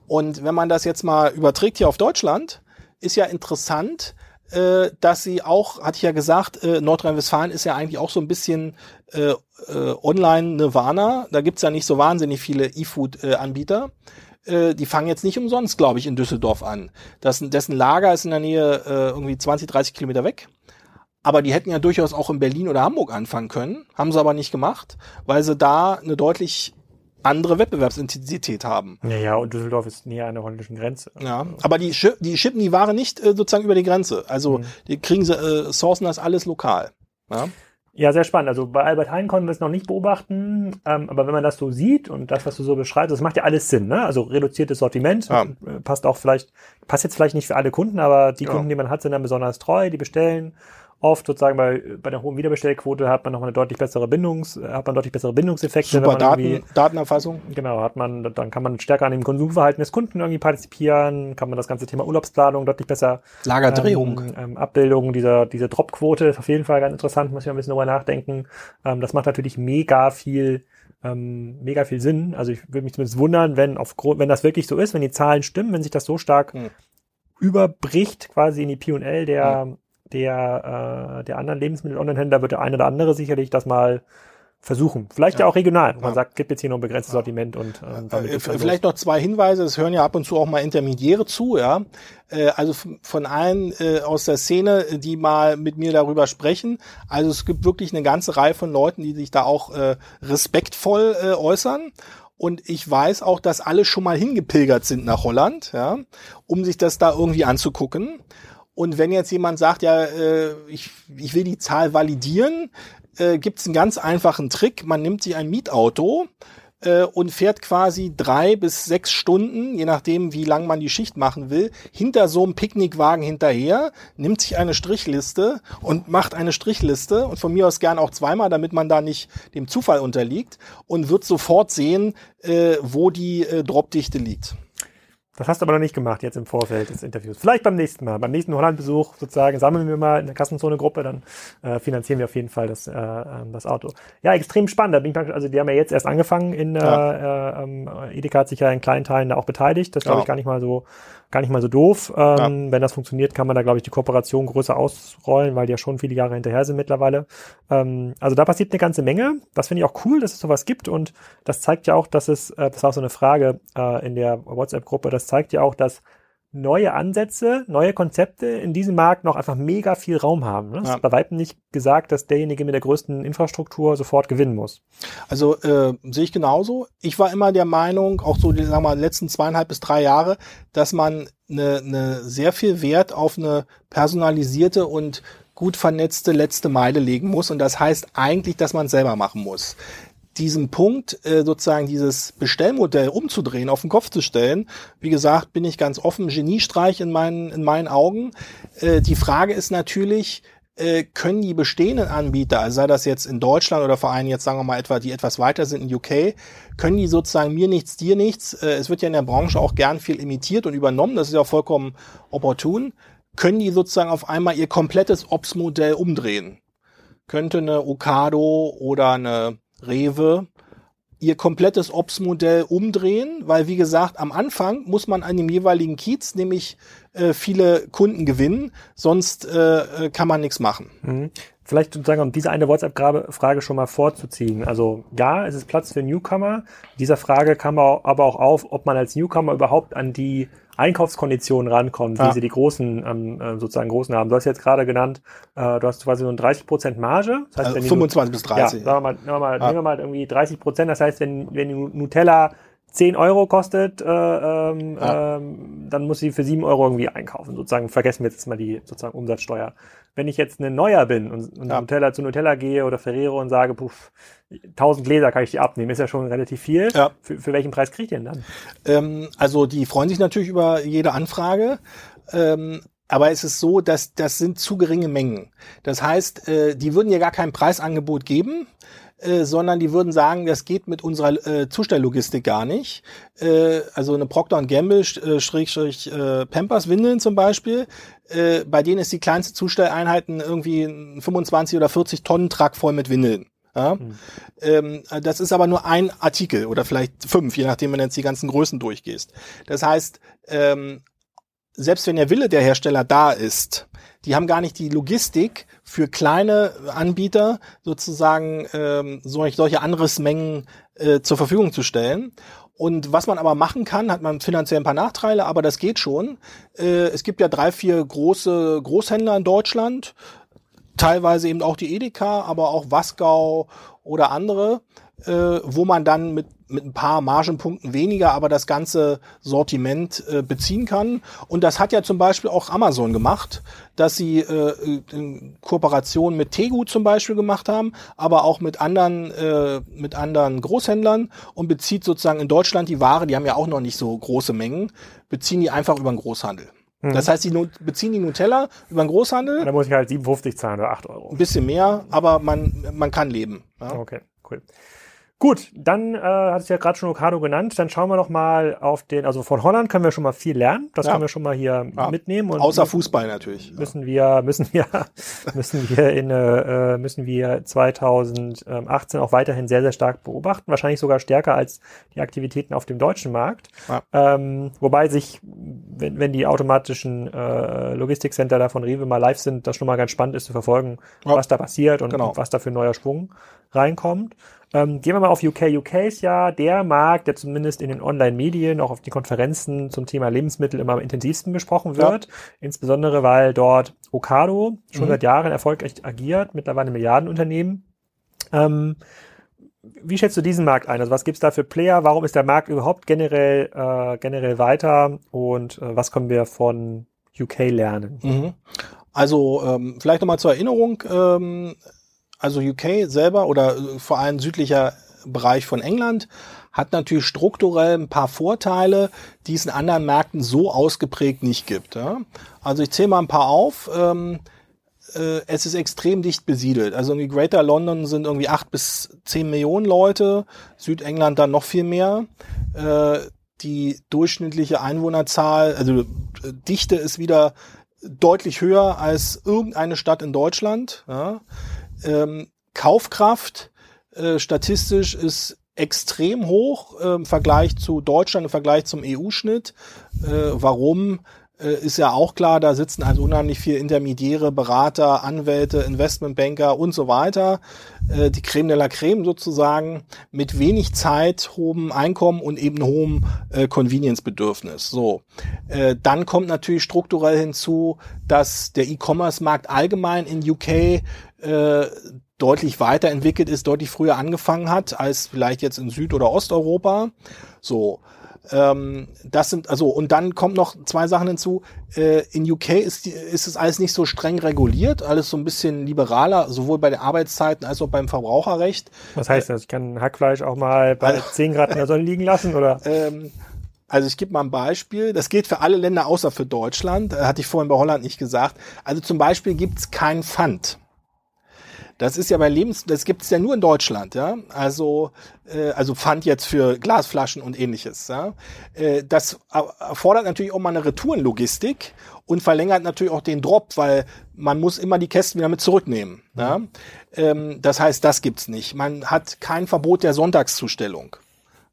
Und wenn man das jetzt mal überträgt hier auf Deutschland, ist ja interessant, äh, dass sie auch, hatte ich ja gesagt, äh, Nordrhein-Westfalen ist ja eigentlich auch so ein bisschen äh, äh, Online-Nirvana. Da gibt's ja nicht so wahnsinnig viele E-Food-Anbieter. Äh, die fangen jetzt nicht umsonst, glaube ich, in Düsseldorf an. Das, dessen Lager ist in der Nähe äh, irgendwie 20, 30 Kilometer weg. Aber die hätten ja durchaus auch in Berlin oder Hamburg anfangen können, haben sie aber nicht gemacht, weil sie da eine deutlich andere Wettbewerbsintensität haben. Ja, ja, und Düsseldorf ist näher an der holländischen Grenze. Ja, aber die, die schippen die Ware nicht äh, sozusagen über die Grenze. Also mhm. die kriegen sie, äh, sourcen das alles lokal. Ja? Ja, sehr spannend. Also bei Albert Heijn konnten wir es noch nicht beobachten, ähm, aber wenn man das so sieht und das, was du so beschreibst, das macht ja alles Sinn. Ne? Also reduziertes Sortiment ja. Äh, passt auch vielleicht, passt jetzt vielleicht nicht für alle Kunden, aber die ja. Kunden, die man hat, sind dann besonders treu, die bestellen oft sozusagen bei, bei der hohen Wiederbestellquote hat man noch eine deutlich bessere Bindungs, hat man deutlich bessere Bindungseffekte. Super Daten, Datenerfassung. Genau, hat man, dann kann man stärker an dem Konsumverhalten des Kunden irgendwie partizipieren, kann man das ganze Thema Urlaubsplanung deutlich besser Lagerdrehung. Ähm, ähm, Abbildung dieser, diese Dropquote ist auf jeden Fall ganz interessant, muss ich ein bisschen drüber nachdenken. Ähm, das macht natürlich mega viel ähm, mega viel Sinn. Also ich würde mich zumindest wundern, wenn aufgrund, wenn das wirklich so ist, wenn die Zahlen stimmen, wenn sich das so stark hm. überbricht, quasi in die P&L der, hm. Der, äh, der anderen Lebensmittel-Online-Händler, wird der eine oder andere sicherlich das mal versuchen. Vielleicht ja, ja auch regional. Man ja. sagt, gibt jetzt hier noch ein begrenztes ja. Sortiment und äh, äh vielleicht noch zwei Hinweise. Es hören ja ab und zu auch mal Intermediäre zu, ja. Äh, also von allen äh, aus der Szene, die mal mit mir darüber sprechen. Also es gibt wirklich eine ganze Reihe von Leuten, die sich da auch äh, respektvoll äh, äußern. Und ich weiß auch, dass alle schon mal hingepilgert sind nach Holland, ja, um sich das da irgendwie anzugucken. Und wenn jetzt jemand sagt, ja, äh, ich, ich will die Zahl validieren, äh, gibt es einen ganz einfachen Trick. Man nimmt sich ein Mietauto äh, und fährt quasi drei bis sechs Stunden, je nachdem, wie lang man die Schicht machen will, hinter so einem Picknickwagen hinterher, nimmt sich eine Strichliste und macht eine Strichliste und von mir aus gern auch zweimal, damit man da nicht dem Zufall unterliegt und wird sofort sehen, äh, wo die äh, Dropdichte liegt. Das hast du aber noch nicht gemacht jetzt im Vorfeld des Interviews. Vielleicht beim nächsten Mal. Beim nächsten Holland-Besuch sozusagen sammeln wir mal in der Kassenzone-Gruppe, dann äh, finanzieren wir auf jeden Fall das, äh, ähm, das Auto. Ja, extrem spannend. Da bin ich, also die haben ja jetzt erst angefangen in ja. äh, äh, Edeka hat sich ja in kleinen Teilen da auch beteiligt. Das glaube ich gar nicht mal so gar nicht mal so doof. Ähm, ja. Wenn das funktioniert, kann man da, glaube ich, die Kooperation größer ausrollen, weil die ja schon viele Jahre hinterher sind mittlerweile. Ähm, also da passiert eine ganze Menge. Das finde ich auch cool, dass es sowas gibt und das zeigt ja auch, dass es, äh, das war auch so eine Frage äh, in der WhatsApp-Gruppe, das zeigt ja auch, dass neue Ansätze, neue Konzepte in diesem Markt noch einfach mega viel Raum haben. Ne? Das ja. ist bei Weitem nicht gesagt, dass derjenige mit der größten Infrastruktur sofort gewinnen muss. Also äh, sehe ich genauso. Ich war immer der Meinung, auch so die sagen wir, letzten zweieinhalb bis drei Jahre, dass man eine, eine sehr viel Wert auf eine personalisierte und gut vernetzte letzte Meile legen muss. Und das heißt eigentlich, dass man es selber machen muss diesen Punkt, äh, sozusagen dieses Bestellmodell umzudrehen, auf den Kopf zu stellen. Wie gesagt, bin ich ganz offen, Geniestreich in meinen, in meinen Augen. Äh, die Frage ist natürlich, äh, können die bestehenden Anbieter, also sei das jetzt in Deutschland oder vor allem jetzt sagen wir mal etwa, die etwas weiter sind in UK, können die sozusagen mir nichts, dir nichts, äh, es wird ja in der Branche auch gern viel imitiert und übernommen, das ist ja vollkommen opportun, können die sozusagen auf einmal ihr komplettes Ops-Modell umdrehen? Könnte eine Okado oder eine Rewe ihr komplettes Ops-Modell umdrehen, weil wie gesagt, am Anfang muss man an dem jeweiligen Kiez nämlich äh, viele Kunden gewinnen, sonst äh, äh kann man nichts machen. Mhm. Vielleicht sozusagen, um diese eine WhatsApp-Frage schon mal vorzuziehen. Also ja, es ist Platz für Newcomer. Dieser Frage kam aber auch auf, ob man als Newcomer überhaupt an die Einkaufskonditionen rankommt, ja. wie sie die großen ähm, äh, sozusagen großen haben. Du hast jetzt gerade genannt, äh, du hast quasi nur 30 Prozent Marge. Das heißt, also 25 bis 30. Ja, sagen wir mal, nehmen wir mal, ja. nehmen wir mal irgendwie 30 Prozent. Das heißt, wenn, wenn die Nutella 10 Euro kostet, äh, ähm, ja. ähm, dann muss sie für 7 Euro irgendwie einkaufen. Sozusagen vergessen wir jetzt mal die sozusagen Umsatzsteuer. Wenn ich jetzt ein Neuer bin und, und ja. Nutella zu Nutella gehe oder Ferrero und sage, puff, 1000 Gläser kann ich die abnehmen, ist ja schon relativ viel. Ja. Für, für welchen Preis kriegt ihr denn dann? Ähm, also die freuen sich natürlich über jede Anfrage. Ähm, aber es ist so, dass das sind zu geringe Mengen. Das heißt, äh, die würden ja gar kein Preisangebot geben, äh, sondern die würden sagen, das geht mit unserer äh, Zustelllogistik gar nicht. Äh, also eine Procter Gamble äh, Schrägstrich äh, Pampers Windeln zum Beispiel, äh, bei denen ist die kleinste Zustelleinheiten irgendwie 25 oder 40 Tonnen Truck voll mit Windeln. Ja? Mhm. Ähm, das ist aber nur ein Artikel oder vielleicht fünf, je nachdem, wenn du jetzt die ganzen Größen durchgehst. Das heißt, ähm, selbst wenn der Wille der Hersteller da ist, die haben gar nicht die Logistik für kleine Anbieter sozusagen ähm, solch, solche Anrissmengen äh, zur Verfügung zu stellen. Und was man aber machen kann, hat man finanziell ein paar Nachteile, aber das geht schon. Äh, es gibt ja drei, vier große Großhändler in Deutschland, teilweise eben auch die Edeka, aber auch Wasgau oder andere, äh, wo man dann mit mit ein paar Margenpunkten weniger, aber das ganze Sortiment äh, beziehen kann. Und das hat ja zum Beispiel auch Amazon gemacht, dass sie äh, in Kooperation mit Tegu zum Beispiel gemacht haben, aber auch mit anderen, äh, mit anderen Großhändlern und bezieht sozusagen in Deutschland die Ware, die haben ja auch noch nicht so große Mengen, beziehen die einfach über den Großhandel. Mhm. Das heißt, die beziehen die Nutella über den Großhandel. Da muss ich halt 57 zahlen oder 8 Euro. Ein bisschen mehr, aber man, man kann leben. Ja? Okay, cool. Gut, dann äh, hat es ja gerade schon Okado genannt. Dann schauen wir noch mal auf den, also von Holland können wir schon mal viel lernen. Das ja. können wir schon mal hier ja. mitnehmen. Und Außer Fußball natürlich. Müssen wir, müssen wir, müssen wir in, äh, müssen wir 2018 auch weiterhin sehr, sehr stark beobachten. Wahrscheinlich sogar stärker als die Aktivitäten auf dem deutschen Markt. Ja. Ähm, wobei sich, wenn, wenn die automatischen äh, Logistikcenter da von Rewe mal live sind, das schon mal ganz spannend ist zu verfolgen, was da passiert und genau. was da für ein neuer Schwung reinkommt. Ähm, gehen wir mal auf UK. UK ist ja der Markt, der zumindest in den Online-Medien, auch auf die Konferenzen zum Thema Lebensmittel immer am intensivsten besprochen wird. Ja. Insbesondere, weil dort Ocado schon mhm. seit Jahren erfolgreich agiert, mittlerweile Milliardenunternehmen. Ähm, wie schätzt du diesen Markt ein? Also was gibt's da für Player? Warum ist der Markt überhaupt generell, äh, generell weiter? Und äh, was können wir von UK lernen? Mhm. Also ähm, vielleicht nochmal zur Erinnerung. Ähm, also UK selber oder äh, vor allem südlicher Bereich von England hat natürlich strukturell ein paar Vorteile, die es in anderen Märkten so ausgeprägt nicht gibt. Ja? Also ich zähle mal ein paar auf. Ähm, äh, es ist extrem dicht besiedelt. Also irgendwie Greater London sind irgendwie acht bis zehn Millionen Leute, Südengland dann noch viel mehr. Äh, die durchschnittliche Einwohnerzahl, also äh, Dichte ist wieder deutlich höher als irgendeine Stadt in Deutschland. Ja? Ähm, Kaufkraft äh, statistisch ist extrem hoch äh, im Vergleich zu Deutschland, im Vergleich zum EU-Schnitt. Äh, warum? Äh, ist ja auch klar, da sitzen also unheimlich viele Intermediäre, Berater, Anwälte, Investmentbanker und so weiter. Äh, die Creme de la Creme sozusagen mit wenig Zeit, hohem Einkommen und eben hohem äh, Convenience-Bedürfnis. So. Äh, dann kommt natürlich strukturell hinzu, dass der E-Commerce-Markt allgemein in UK äh, deutlich weiterentwickelt ist, deutlich früher angefangen hat als vielleicht jetzt in Süd- oder Osteuropa. So. Ähm, das sind, also, und dann kommt noch zwei Sachen hinzu. Äh, in UK ist, ist es alles nicht so streng reguliert, alles so ein bisschen liberaler, sowohl bei den Arbeitszeiten als auch beim Verbraucherrecht. Was heißt das? Ich kann Hackfleisch auch mal bei also, 10 Grad in der Sonne liegen lassen, oder? Ähm, also ich gebe mal ein Beispiel. Das gilt für alle Länder außer für Deutschland. Äh, hatte ich vorhin bei Holland nicht gesagt. Also zum Beispiel gibt's kein Pfand. Das ist ja bei Lebens, das gibt's ja nur in Deutschland, ja. Also, äh, also Pfand jetzt für Glasflaschen und ähnliches. Ja? Äh, das erfordert natürlich auch mal eine Retourenlogistik und verlängert natürlich auch den Drop, weil man muss immer die Kästen wieder mit zurücknehmen. Mhm. Ja? Ähm, das heißt, das gibt's nicht. Man hat kein Verbot der Sonntagszustellung.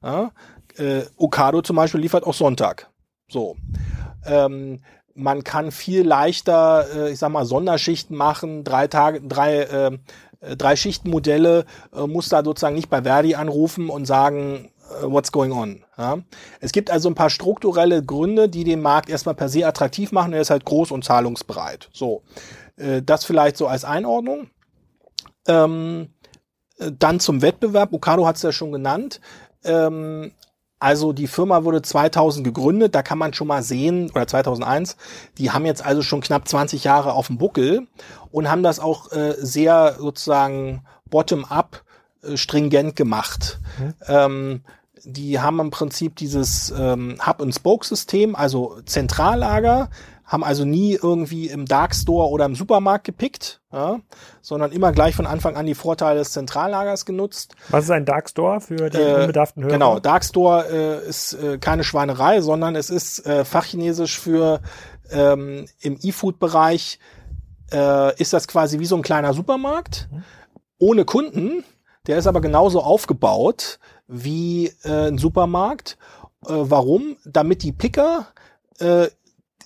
Ja? Äh, Okado zum Beispiel liefert auch Sonntag. So. Ähm, man kann viel leichter, äh, ich sag mal, Sonderschichten machen, drei Tage, drei, äh, drei Schichtenmodelle, äh, muss da sozusagen nicht bei Verdi anrufen und sagen, äh, what's going on. Ja? Es gibt also ein paar strukturelle Gründe, die den Markt erstmal per se attraktiv machen. Er ist halt groß und zahlungsbereit. So, äh, das vielleicht so als Einordnung. Ähm, äh, dann zum Wettbewerb. Okado hat es ja schon genannt. Ähm, also die Firma wurde 2000 gegründet, da kann man schon mal sehen, oder 2001, die haben jetzt also schon knapp 20 Jahre auf dem Buckel und haben das auch äh, sehr sozusagen bottom-up äh, stringent gemacht. Mhm. Ähm, die haben im Prinzip dieses ähm, Hub-and-Spoke-System, also Zentrallager, haben also nie irgendwie im Darkstore oder im Supermarkt gepickt, ja, sondern immer gleich von Anfang an die Vorteile des Zentrallagers genutzt. Was ist ein Darkstore für die äh, unbedarften Hörer? Genau, Darkstore äh, ist äh, keine Schweinerei, sondern es ist äh, fachchinesisch für ähm, im E-Food-Bereich äh, ist das quasi wie so ein kleiner Supermarkt mhm. ohne Kunden. Der ist aber genauso aufgebaut wie äh, ein Supermarkt. Äh, warum? Damit die Picker äh,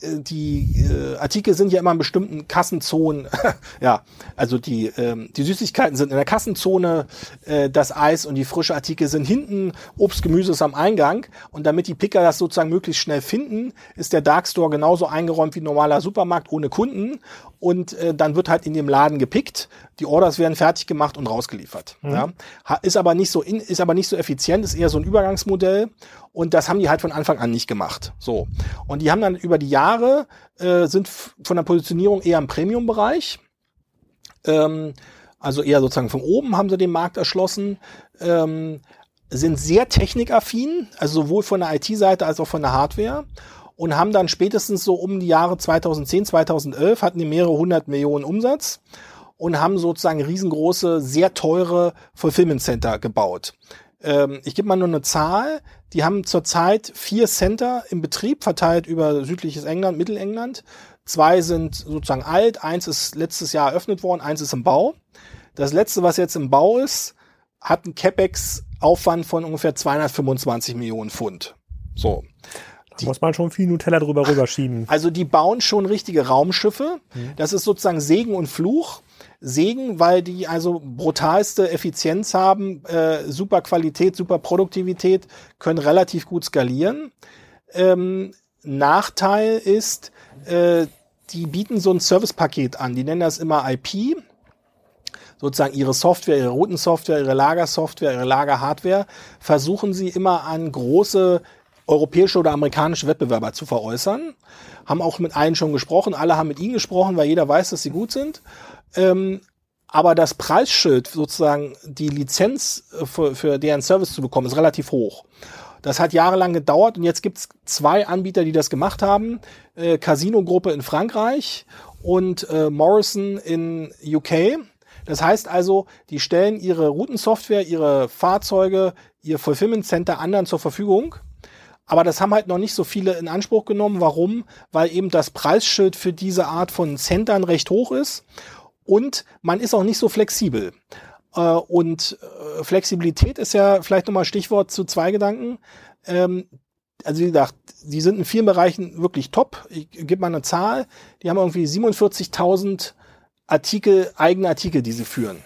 die äh, Artikel sind ja immer in bestimmten Kassenzonen. ja, also die, ähm, die Süßigkeiten sind in der Kassenzone, äh, das Eis und die frische Artikel sind hinten, Obst, Gemüse ist am Eingang. Und damit die Picker das sozusagen möglichst schnell finden, ist der Darkstore genauso eingeräumt wie ein normaler Supermarkt ohne Kunden und äh, dann wird halt in dem Laden gepickt, die Orders werden fertig gemacht und rausgeliefert. Mhm. Ja. Ist aber nicht so in, ist aber nicht so effizient, ist eher so ein Übergangsmodell und das haben die halt von Anfang an nicht gemacht. So und die haben dann über die Jahre äh, sind von der Positionierung eher im Premium-Bereich. Ähm, also eher sozusagen von oben haben sie den Markt erschlossen. Ähm, sind sehr technikaffin, also sowohl von der IT-Seite als auch von der Hardware und haben dann spätestens so um die Jahre 2010, 2011 hatten die mehrere hundert Millionen Umsatz und haben sozusagen riesengroße, sehr teure Fulfillment Center gebaut. Ähm, ich gebe mal nur eine Zahl. Die haben zurzeit vier Center im Betrieb, verteilt über südliches England, Mittelengland. Zwei sind sozusagen alt, eins ist letztes Jahr eröffnet worden, eins ist im Bau. Das letzte, was jetzt im Bau ist, hat einen CapEx-Aufwand von ungefähr 225 Millionen Pfund. So. Da muss man schon viel Nutella drüber rüberschieben. Also die bauen schon richtige Raumschiffe. Mhm. Das ist sozusagen Segen und Fluch. Segen, weil die also brutalste Effizienz haben, äh, super Qualität, super Produktivität, können relativ gut skalieren. Ähm, Nachteil ist, äh, die bieten so ein Servicepaket an. Die nennen das immer IP. Sozusagen ihre Software, ihre Routensoftware, ihre Lagersoftware, ihre Lagerhardware versuchen sie immer an große europäische oder amerikanische Wettbewerber zu veräußern. Haben auch mit allen schon gesprochen. Alle haben mit ihnen gesprochen, weil jeder weiß, dass sie gut sind. Ähm, aber das Preisschild, sozusagen die Lizenz äh, für, für deren Service zu bekommen, ist relativ hoch. Das hat jahrelang gedauert und jetzt gibt's zwei Anbieter, die das gemacht haben. Äh, Casino-Gruppe in Frankreich und äh, Morrison in UK. Das heißt also, die stellen ihre Routensoftware, ihre Fahrzeuge, ihr Fulfillment Center anderen zur Verfügung. Aber das haben halt noch nicht so viele in Anspruch genommen. Warum? Weil eben das Preisschild für diese Art von Centern recht hoch ist und man ist auch nicht so flexibel. Äh, und äh, Flexibilität ist ja vielleicht nochmal Stichwort zu zwei Gedanken. Ähm, also wie gesagt, die sind in vielen Bereichen wirklich top. Ich gebe mal eine Zahl. Die haben irgendwie 47.000 Artikel, eigene Artikel, die sie führen.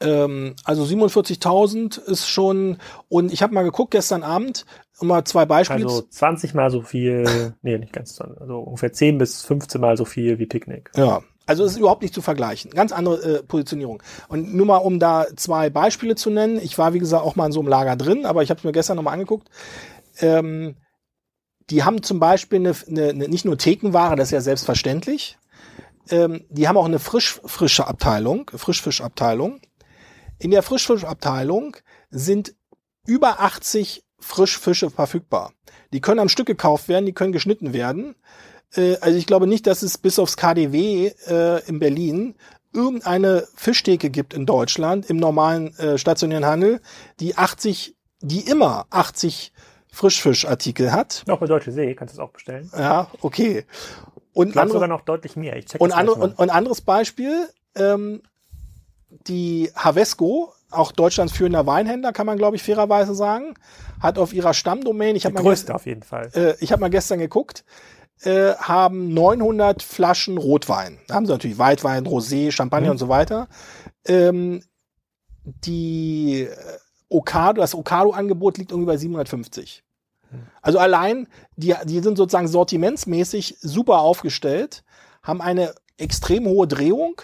Ähm, also 47.000 ist schon, und ich habe mal geguckt gestern Abend, um mal zwei Beispiele. Also 20 mal so viel, nee, nicht ganz, so, also ungefähr 10 bis 15 mal so viel wie Picknick. Ja, also es ist überhaupt nicht zu vergleichen. Ganz andere äh, Positionierung. Und nur mal, um da zwei Beispiele zu nennen. Ich war, wie gesagt, auch mal in so einem Lager drin, aber ich habe es mir gestern nochmal angeguckt. Ähm, die haben zum Beispiel eine, eine, eine, nicht nur Thekenware, das ist ja selbstverständlich. Ähm, die haben auch eine frisch, frische Abteilung, Frischfischabteilung. In der Frischfischabteilung sind über 80 Frischfische verfügbar. Die können am Stück gekauft werden, die können geschnitten werden. Äh, also ich glaube nicht, dass es bis aufs KDW äh, in Berlin irgendeine Fischtheke gibt in Deutschland im normalen äh, stationären Handel, die 80, die immer 80 Frischfischartikel hat. Auch bei Deutsche See kannst du es auch bestellen. Ja, okay. Und andere, sogar noch deutlich mehr. Ich check und, andere, und, und anderes Beispiel, ähm, die Havesco, auch Deutschlands führender Weinhändler, kann man glaube ich fairerweise sagen, hat auf ihrer Stammdomain, ich habe Die mal, größte auf jeden Fall. äh, ich hab mal gestern geguckt, äh, haben 900 Flaschen Rotwein. Da haben sie natürlich Weitwein, Rosé, Champagner Mhm. und so weiter. Ähm, die äh, Okado, das Okado-Angebot liegt irgendwie bei 750. Also allein, die, die sind sozusagen sortimentsmäßig super aufgestellt, haben eine extrem hohe Drehung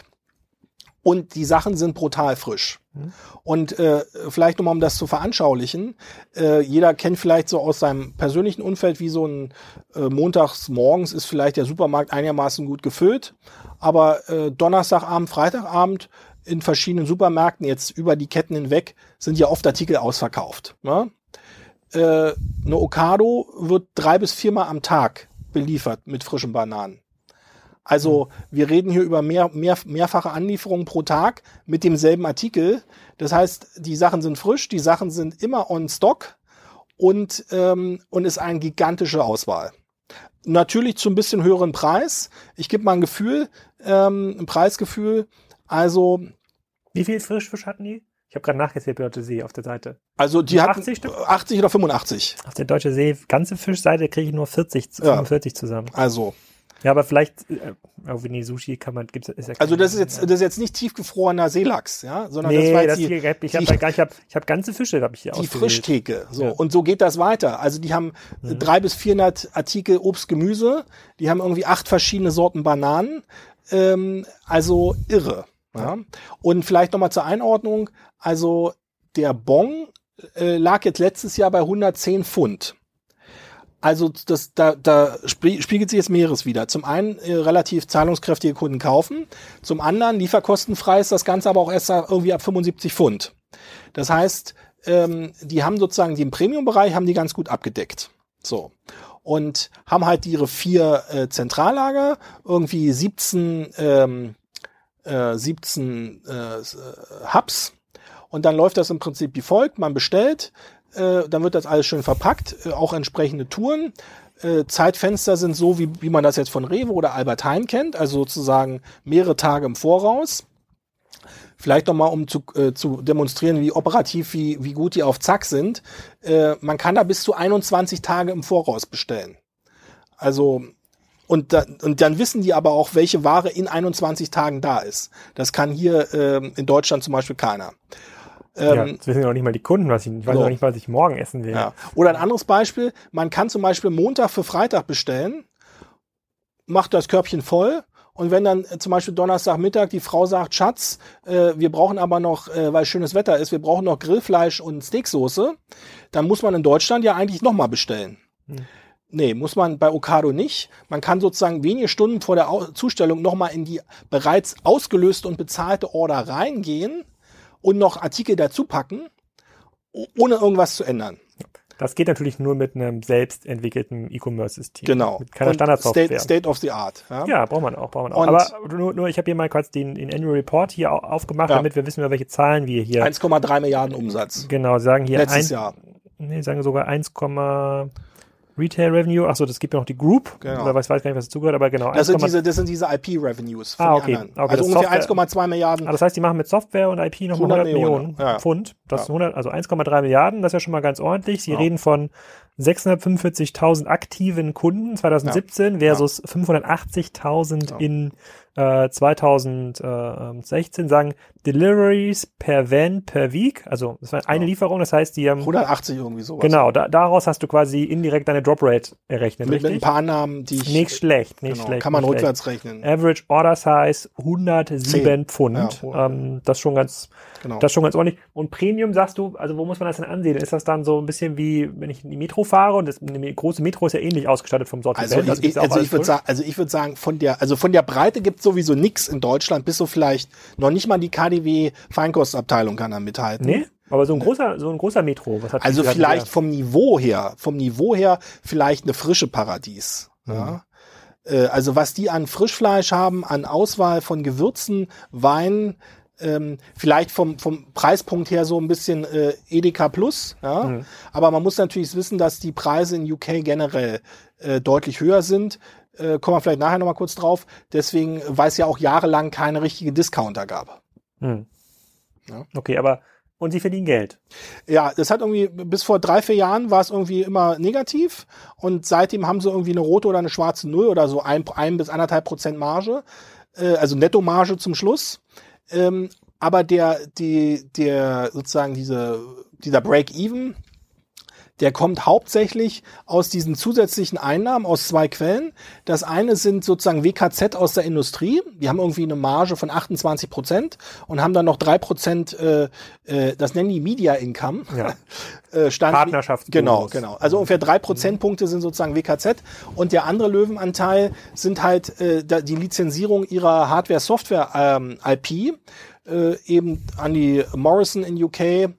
und die Sachen sind brutal frisch. Mhm. Und äh, vielleicht nochmal, um das zu veranschaulichen, äh, jeder kennt vielleicht so aus seinem persönlichen Umfeld, wie so ein äh, montags morgens ist vielleicht der Supermarkt einigermaßen gut gefüllt, aber äh, Donnerstagabend, Freitagabend in verschiedenen Supermärkten, jetzt über die Ketten hinweg, sind ja oft Artikel ausverkauft. Ne? Äh, eine Okado wird drei bis viermal am Tag beliefert mit frischen Bananen. Also wir reden hier über mehr, mehr, mehrfache Anlieferungen pro Tag mit demselben Artikel. Das heißt, die Sachen sind frisch, die Sachen sind immer on stock und, ähm, und ist eine gigantische Auswahl. Natürlich zu ein bisschen höheren Preis. Ich gebe mal ein Gefühl, ähm, ein Preisgefühl. Also, Wie viel Frischfisch hatten die? Ich habe gerade nachgezählt bei Deutsche See auf der Seite. also die hatten 80 Stück? 80 oder 85. Auf der Deutsche See ganze Fischseite kriege ich nur 40, Ja. 45 zusammen. Also, Ja, aber vielleicht, äh, irgendwie nee, Sushi kann man, gibt's, ist ja also das ist jetzt, ja. das ist jetzt nicht tiefgefrorener Seelachs, ja, sondern Nee, das war jetzt das die, hier, ich habe die- ich hab, ich hab ganze Fische, habe ich hier die. Frischtheke. So. Ja. Und so geht das weiter. Also die haben Mhm. drei bis 400 Artikel Obst, Gemüse. Die haben irgendwie acht verschiedene Sorten Bananen. Ähm, also irre. Ja. Und vielleicht nochmal zur Einordnung. Also der Bon äh, lag jetzt letztes Jahr bei 110 Pfund. Also das, da, da spie- spiegelt sich jetzt mehres wieder. Zum einen äh, relativ zahlungskräftige Kunden kaufen, zum anderen lieferkostenfrei ist das Ganze aber auch erst irgendwie ab 75 Pfund. Das heißt, ähm, die haben sozusagen den Premium-Bereich haben die ganz gut abgedeckt. So. und haben halt ihre vier äh, Zentrallager, irgendwie 17, ähm, äh, 17 äh, Hubs und dann läuft das im Prinzip wie folgt, man bestellt, äh, dann wird das alles schön verpackt, äh, auch entsprechende Touren. Äh, Zeitfenster sind so, wie, wie man das jetzt von Rewe oder Albert Heijn kennt, also sozusagen mehrere Tage im Voraus. Vielleicht nochmal, um zu, äh, zu demonstrieren, wie operativ, wie, wie gut die auf Zack sind. Äh, man kann da bis zu 21 Tage im Voraus bestellen. Also, und, da, und dann wissen die aber auch, welche Ware in 21 Tagen da ist. Das kann hier äh, in Deutschland zum Beispiel keiner. Ähm, ja, das wissen ja auch nicht mal die Kunden, was ich, ich weiß so. auch nicht, was ich morgen essen will. Ja. Oder ein anderes Beispiel, man kann zum Beispiel Montag für Freitag bestellen, macht das Körbchen voll und wenn dann äh, zum Beispiel Donnerstagmittag die Frau sagt, Schatz, äh, wir brauchen aber noch, äh, weil schönes Wetter ist, wir brauchen noch Grillfleisch und Steaksoße, dann muss man in Deutschland ja eigentlich nochmal bestellen. Hm. Nee, muss man bei Okado nicht. Man kann sozusagen wenige Stunden vor der Zustellung nochmal in die bereits ausgelöste und bezahlte Order reingehen und noch Artikel dazu packen, ohne irgendwas zu ändern. Das geht natürlich nur mit einem selbst entwickelten E-Commerce-System. Genau. Mit keiner Standardsoftware. State, State of the Art. Ja, ja braucht man auch, braucht man auch. Aber nur, nur ich habe hier mal kurz den, den Annual Report hier aufgemacht, ja. damit wir wissen, welche Zahlen wir hier. 1,3 Milliarden Umsatz. Genau, sagen hier. Letztes ein, Jahr. Nee, sagen sogar 1, Retail Revenue, achso, das gibt ja noch die Group. Genau. Oder weiß, weiß gar nicht, was dazugehört, aber genau. Das sind diese, das sind diese IP Revenues von ah, okay. okay. Also ungefähr 1,2 Milliarden. Ah, das heißt, die machen mit Software und IP noch 100, 100 Millionen, Millionen ja. Pfund. Das ja. ist 100, also 1,3 Milliarden, das ist ja schon mal ganz ordentlich. Sie ja. reden von 645.000 aktiven Kunden 2017 versus 580.000 in äh, 2016 sagen Deliveries per Van per Week, also das war eine ja. Lieferung, das heißt, die haben 180 irgendwie sowas. Genau, da, daraus hast du quasi indirekt deine Drop Rate errechnet, mit, mit ein paar Annahmen, die ich nicht schlecht, nicht genau, schlecht. Kann man rückwärts schlecht. rechnen. Average Order Size 107 10. Pfund, ja, ähm, das schon ganz, genau. das schon ganz ordentlich. Und Premium sagst du, also wo muss man das denn ansehen? Ist das dann so ein bisschen wie, wenn ich in die Metro fahre und das, eine große Metro ist ja ähnlich ausgestattet vom Sortiment. Also, ich, also ich würde sagen, also ich würde sagen, von der, also von der Breite gibt es sowieso nichts in Deutschland, bis so vielleicht noch nicht mal die KDW Feinkostabteilung kann da mithalten. Nee? Aber so ein großer, so ein großer Metro, was hat Also vielleicht vom Niveau her, vom Niveau her vielleicht eine frische Paradies. Mhm. Ja. Äh, also was die an Frischfleisch haben, an Auswahl von Gewürzen, Wein, ähm, vielleicht vom, vom Preispunkt her so ein bisschen äh, Edeka Plus, ja. Mhm. Aber man muss natürlich wissen, dass die Preise in UK generell äh, deutlich höher sind äh, kommen wir vielleicht nachher nochmal kurz drauf. Deswegen, weil es ja auch jahrelang keine richtige Discounter gab. Hm. Ja. Okay, aber und sie verdienen Geld. Ja, das hat irgendwie, bis vor drei, vier Jahren war es irgendwie immer negativ und seitdem haben sie irgendwie eine rote oder eine schwarze Null oder so ein, ein bis anderthalb Prozent Marge, äh, also Nettomarge zum Schluss. Ähm, aber der, die, der, sozusagen diese, dieser Break-Even, der kommt hauptsächlich aus diesen zusätzlichen Einnahmen aus zwei Quellen. Das eine sind sozusagen WKZ aus der Industrie. Die haben irgendwie eine Marge von 28 Prozent und haben dann noch drei Prozent, äh, äh, das nennen die Media Income. Ja. äh, Stand, Partnerschafts Genau, genau. Also ungefähr drei Prozentpunkte sind sozusagen WKZ und der andere Löwenanteil sind halt äh, die Lizenzierung ihrer Hardware-Software-IP. Ähm, äh, eben an die Morrison in UK,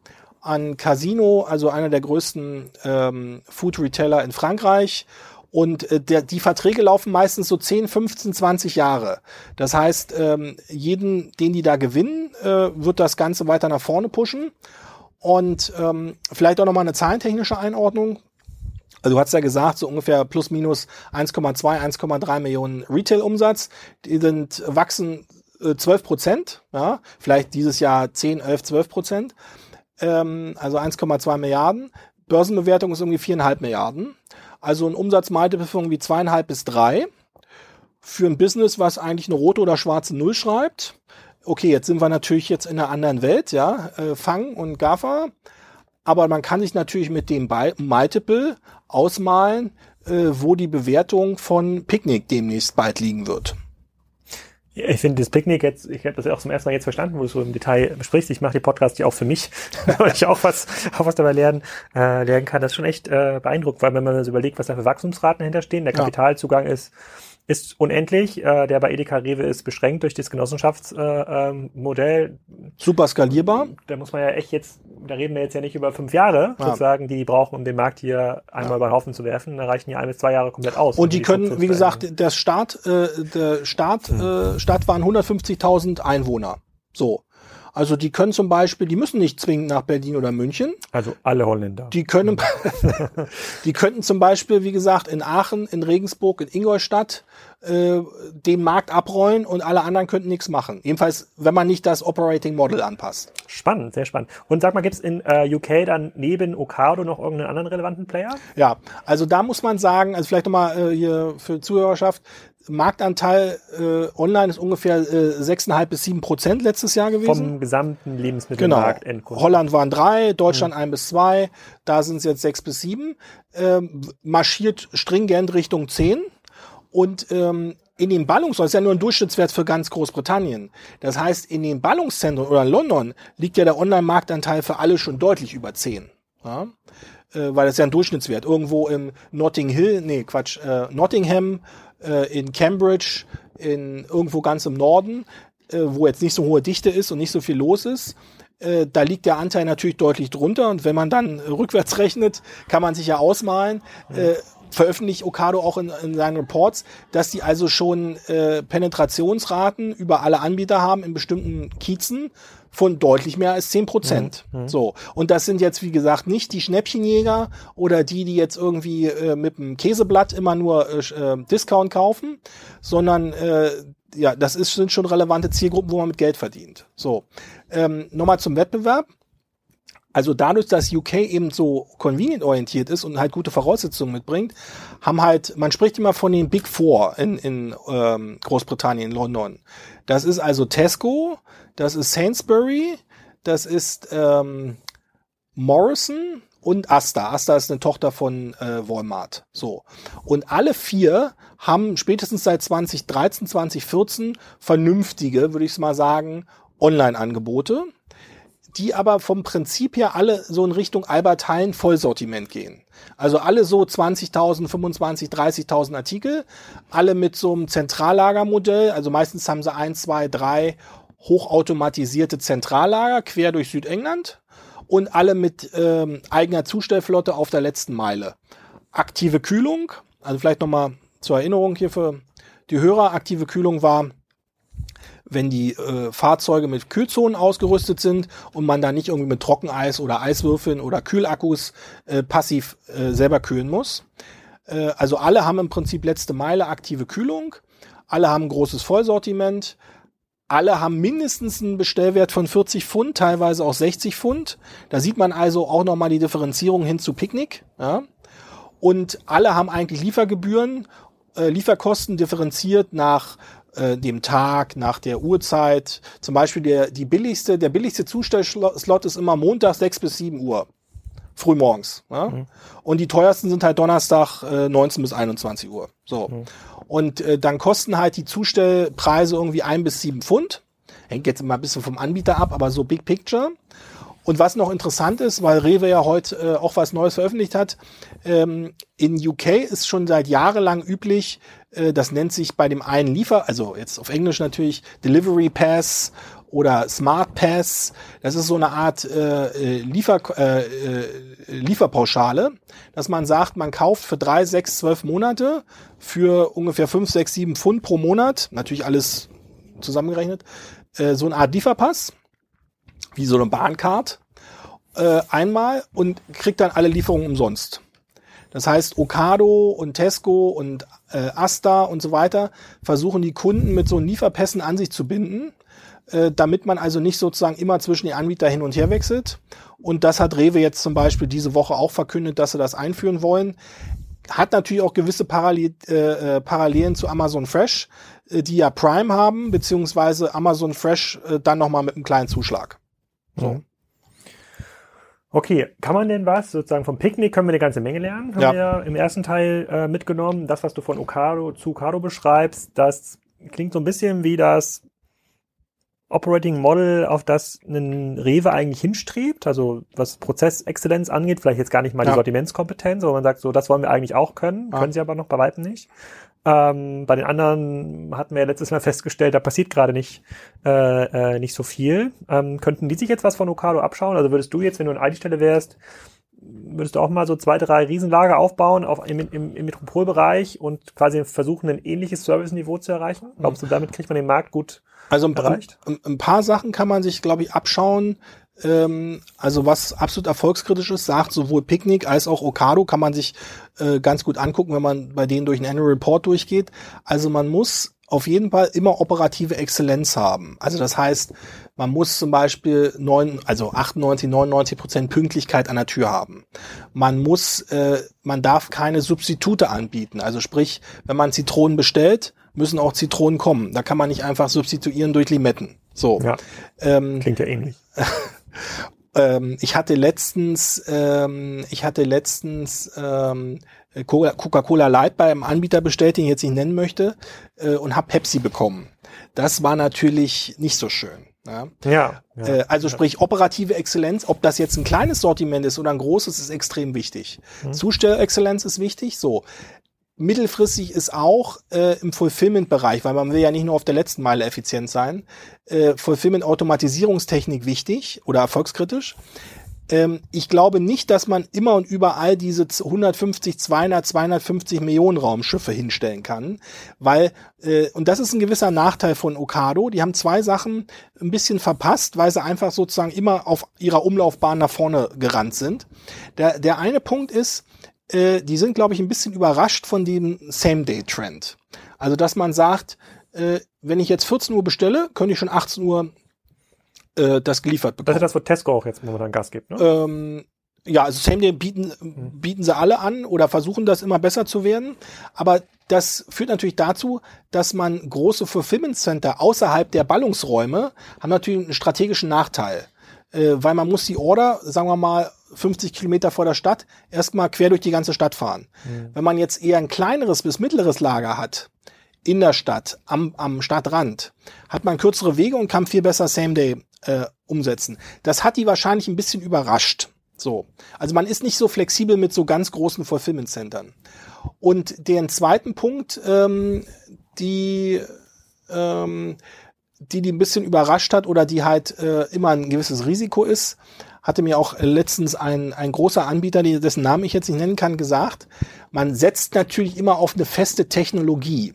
an Casino, also einer der größten ähm, Food Retailer in Frankreich. Und äh, der, die Verträge laufen meistens so 10, 15, 20 Jahre. Das heißt, ähm, jeden, den die da gewinnen, äh, wird das Ganze weiter nach vorne pushen. Und ähm, vielleicht auch nochmal eine zahlentechnische Einordnung. Also du hast ja gesagt, so ungefähr plus minus 1,2, 1,3 Millionen Retail-Umsatz. Die sind wachsen äh, 12 Prozent, ja, vielleicht dieses Jahr 10, 11, 12 Prozent ähm, also 1,2 Milliarden. Börsenbewertung ist irgendwie viereinhalb Milliarden. Also ein Umsatzmultiple von irgendwie zweieinhalb bis drei. Für ein Business, was eigentlich eine rote oder schwarze Null schreibt. Okay, jetzt sind wir natürlich jetzt in einer anderen Welt, ja, äh, Fang und GAFA. Aber man kann sich natürlich mit dem Multiple ausmalen, äh, wo die Bewertung von Picknick demnächst bald liegen wird. Ich finde das Picknick jetzt, ich habe das ja auch zum ersten Mal jetzt verstanden, wo du so im Detail besprichst. Ich mache die Podcast ja auch für mich, weil ich auch was, auch was dabei lernen, äh, lernen kann. Das ist schon echt äh, beeindruckend, weil wenn man sich überlegt, was da für Wachstumsraten hinterstehen, der Kapitalzugang ist ist unendlich. Äh, der bei Edeka Rewe ist beschränkt durch das Genossenschaftsmodell. Äh, ähm, Super skalierbar. Da muss man ja echt jetzt, da reden wir jetzt ja nicht über fünf Jahre, ja. sozusagen, die die brauchen, um den Markt hier einmal ja. über den Haufen zu werfen. Da reichen ja ein bis zwei Jahre komplett aus. Und um die, die können, wie gesagt, der Start, äh, der Start, hm. äh, Start waren 150.000 Einwohner. So. Also die können zum Beispiel, die müssen nicht zwingend nach Berlin oder München. Also alle Holländer. Die können, die könnten zum Beispiel, wie gesagt, in Aachen, in Regensburg, in Ingolstadt äh, den Markt abrollen und alle anderen könnten nichts machen. Jedenfalls, wenn man nicht das Operating Model anpasst. Spannend, sehr spannend. Und sag mal, gibt es in äh, UK dann neben Ocado noch irgendeinen anderen relevanten Player? Ja, also da muss man sagen, also vielleicht nochmal äh, hier für Zuhörerschaft, Marktanteil äh, online ist ungefähr äh, 6,5 bis 7 Prozent letztes Jahr gewesen. Vom gesamten Lebensmittelmarkt. Genau. Holland waren drei, Deutschland mhm. ein bis zwei, da sind es jetzt sechs bis sieben. Ähm, marschiert stringent Richtung zehn und ähm, in den Ballungszentren, das ist ja nur ein Durchschnittswert für ganz Großbritannien. Das heißt, in den Ballungszentren oder in London liegt ja der Online-Marktanteil für alle schon deutlich über zehn. Ja? Äh, weil das ist ja ein Durchschnittswert. Irgendwo im Notting Hill, nee, Quatsch, äh, Nottingham äh, in Cambridge, in irgendwo ganz im Norden, äh, wo jetzt nicht so hohe Dichte ist und nicht so viel los ist. Äh, da liegt der Anteil natürlich deutlich drunter und wenn man dann rückwärts rechnet, kann man sich ja ausmalen. Äh, veröffentlicht Okado auch in, in seinen Reports, dass die also schon äh, Penetrationsraten über alle Anbieter haben in bestimmten Kiezen von deutlich mehr als zehn Prozent. Mhm. mhm. So. Und das sind jetzt, wie gesagt, nicht die Schnäppchenjäger oder die, die jetzt irgendwie äh, mit dem Käseblatt immer nur äh, äh, Discount kaufen, sondern äh, ja, das ist, sind schon relevante Zielgruppen, wo man mit Geld verdient. So. Ähm, Nochmal zum Wettbewerb. Also dadurch, dass UK eben so convenient orientiert ist und halt gute Voraussetzungen mitbringt, haben halt, man spricht immer von den Big Four in, in ähm, Großbritannien, London. Das ist also Tesco, das ist Sainsbury, das ist ähm, Morrison und Asta. Asta ist eine Tochter von äh, Walmart. So. Und alle vier haben spätestens seit 2013, 2014 vernünftige, würde ich mal sagen, Online-Angebote die aber vom Prinzip her alle so in Richtung Albert Heijn Vollsortiment gehen. Also alle so 20.000, 25, 30.000 Artikel, alle mit so einem Zentrallagermodell. Also meistens haben sie ein, zwei, drei hochautomatisierte Zentrallager quer durch Südengland und alle mit ähm, eigener Zustellflotte auf der letzten Meile. Aktive Kühlung, also vielleicht nochmal zur Erinnerung hier für die Hörer, aktive Kühlung war wenn die äh, Fahrzeuge mit Kühlzonen ausgerüstet sind und man da nicht irgendwie mit Trockeneis oder Eiswürfeln oder Kühlakkus äh, passiv äh, selber kühlen muss. Äh, also alle haben im Prinzip letzte Meile aktive Kühlung, alle haben ein großes Vollsortiment, alle haben mindestens einen Bestellwert von 40 Pfund, teilweise auch 60 Pfund. Da sieht man also auch nochmal die Differenzierung hin zu Picknick. Ja? Und alle haben eigentlich Liefergebühren, äh, Lieferkosten differenziert nach äh, dem Tag, nach der Uhrzeit. Zum Beispiel der, die billigste, der billigste Zustellslot ist immer Montag 6 bis 7 Uhr. Frühmorgens. Ja? Mhm. Und die teuersten sind halt Donnerstag äh, 19 bis 21 Uhr. So. Mhm. Und äh, dann kosten halt die Zustellpreise irgendwie ein bis sieben Pfund. Hängt jetzt immer ein bisschen vom Anbieter ab, aber so Big Picture. Und was noch interessant ist, weil Rewe ja heute äh, auch was Neues veröffentlicht hat, ähm, in UK ist schon seit jahrelang üblich, äh, das nennt sich bei dem einen Liefer, also jetzt auf Englisch natürlich Delivery Pass oder Smart Pass. Das ist so eine Art äh, äh Liefer, äh, äh, Lieferpauschale, dass man sagt, man kauft für drei, sechs, zwölf Monate für ungefähr fünf, sechs, sieben Pfund pro Monat, natürlich alles zusammengerechnet, äh, so eine Art Lieferpass wie so eine Bahncard äh, einmal und kriegt dann alle Lieferungen umsonst. Das heißt, Okado und Tesco und äh, Asta und so weiter versuchen die Kunden mit so Lieferpässen an sich zu binden, äh, damit man also nicht sozusagen immer zwischen die Anbieter hin und her wechselt. Und das hat Rewe jetzt zum Beispiel diese Woche auch verkündet, dass sie das einführen wollen. Hat natürlich auch gewisse Parallel, äh, äh Parallelen zu Amazon Fresh, äh, die ja Prime haben, beziehungsweise Amazon Fresh äh, dann nochmal mit einem kleinen Zuschlag. So. Mhm. Okay, kann man denn was, sozusagen vom Picknick können wir eine ganze Menge lernen, haben ja. wir im ersten Teil äh, mitgenommen. Das, was du von Okado zu Okado beschreibst, das klingt so ein bisschen wie das Operating Model, auf das ein Rewe eigentlich hinstrebt, also was Prozessexzellenz angeht, vielleicht jetzt gar nicht mal ja. die Sortimentskompetenz, aber man sagt so, das wollen wir eigentlich auch können, ja. können sie aber noch bei weitem nicht. Ähm, bei den anderen hatten wir ja letztes Mal festgestellt, da passiert gerade nicht, äh, äh, nicht so viel. Ähm, könnten die sich jetzt was von Okado abschauen? Also würdest du jetzt, wenn du in ID-Stelle wärst, würdest du auch mal so zwei, drei Riesenlager aufbauen auf, im, im, im Metropolbereich und quasi versuchen, ein ähnliches Serviceniveau zu erreichen? Glaubst du, damit kriegt man den Markt gut also ein, erreicht? Ein, ein paar Sachen kann man sich, glaube ich, abschauen. Ähm, also was absolut erfolgskritisch ist, sagt sowohl Picnic als auch Okado, kann man sich äh, ganz gut angucken, wenn man bei denen durch den Annual Report durchgeht. Also man muss auf jeden Fall immer operative Exzellenz haben. Also das heißt, man muss zum Beispiel neun, also 98, 99 Prozent Pünktlichkeit an der Tür haben. Man muss, äh, man darf keine Substitute anbieten. Also sprich, wenn man Zitronen bestellt, müssen auch Zitronen kommen. Da kann man nicht einfach substituieren durch Limetten. So. Ja. Ähm, Klingt ja ähnlich. ähm, ich hatte letztens, ähm, ich hatte letztens ähm, Coca-Cola Light bei einem Anbieter bestellt, den ich jetzt nicht nennen möchte, äh, und habe Pepsi bekommen. Das war natürlich nicht so schön. Ja. ja, ja äh, also sprich operative Exzellenz, ob das jetzt ein kleines Sortiment ist oder ein großes, ist extrem wichtig. Mhm. Zustellexzellenz ist wichtig. So, mittelfristig ist auch äh, im Fulfillment-Bereich, weil man will ja nicht nur auf der letzten Meile effizient sein, äh, Fulfillment-Automatisierungstechnik wichtig oder erfolgskritisch. Ähm, ich glaube nicht, dass man immer und überall diese 150, 200, 250 Millionen Raumschiffe hinstellen kann, weil, äh, und das ist ein gewisser Nachteil von Okado, die haben zwei Sachen ein bisschen verpasst, weil sie einfach sozusagen immer auf ihrer Umlaufbahn nach vorne gerannt sind. Der, der eine Punkt ist, äh, die sind, glaube ich, ein bisschen überrascht von dem Same-Day-Trend. Also, dass man sagt, äh, wenn ich jetzt 14 Uhr bestelle, könnte ich schon 18 Uhr äh, das geliefert bekommen. Das ist das, wo Tesco auch jetzt momentan Gas gibt, ne? Ähm, ja, also Same Day bieten, mhm. bieten sie alle an oder versuchen das immer besser zu werden. Aber das führt natürlich dazu, dass man große Fulfillment Center außerhalb der Ballungsräume haben natürlich einen strategischen Nachteil. Äh, weil man muss die Order, sagen wir mal, 50 Kilometer vor der Stadt erstmal quer durch die ganze Stadt fahren. Mhm. Wenn man jetzt eher ein kleineres bis mittleres Lager hat, in der Stadt, am, am Stadtrand, hat man kürzere Wege und kann viel besser Same-Day äh, umsetzen. Das hat die wahrscheinlich ein bisschen überrascht. So. Also man ist nicht so flexibel mit so ganz großen Fulfillment-Centern. Und den zweiten Punkt, ähm, die, ähm, die die ein bisschen überrascht hat oder die halt äh, immer ein gewisses Risiko ist, hatte mir auch letztens ein, ein großer Anbieter, dessen Namen ich jetzt nicht nennen kann, gesagt, man setzt natürlich immer auf eine feste Technologie,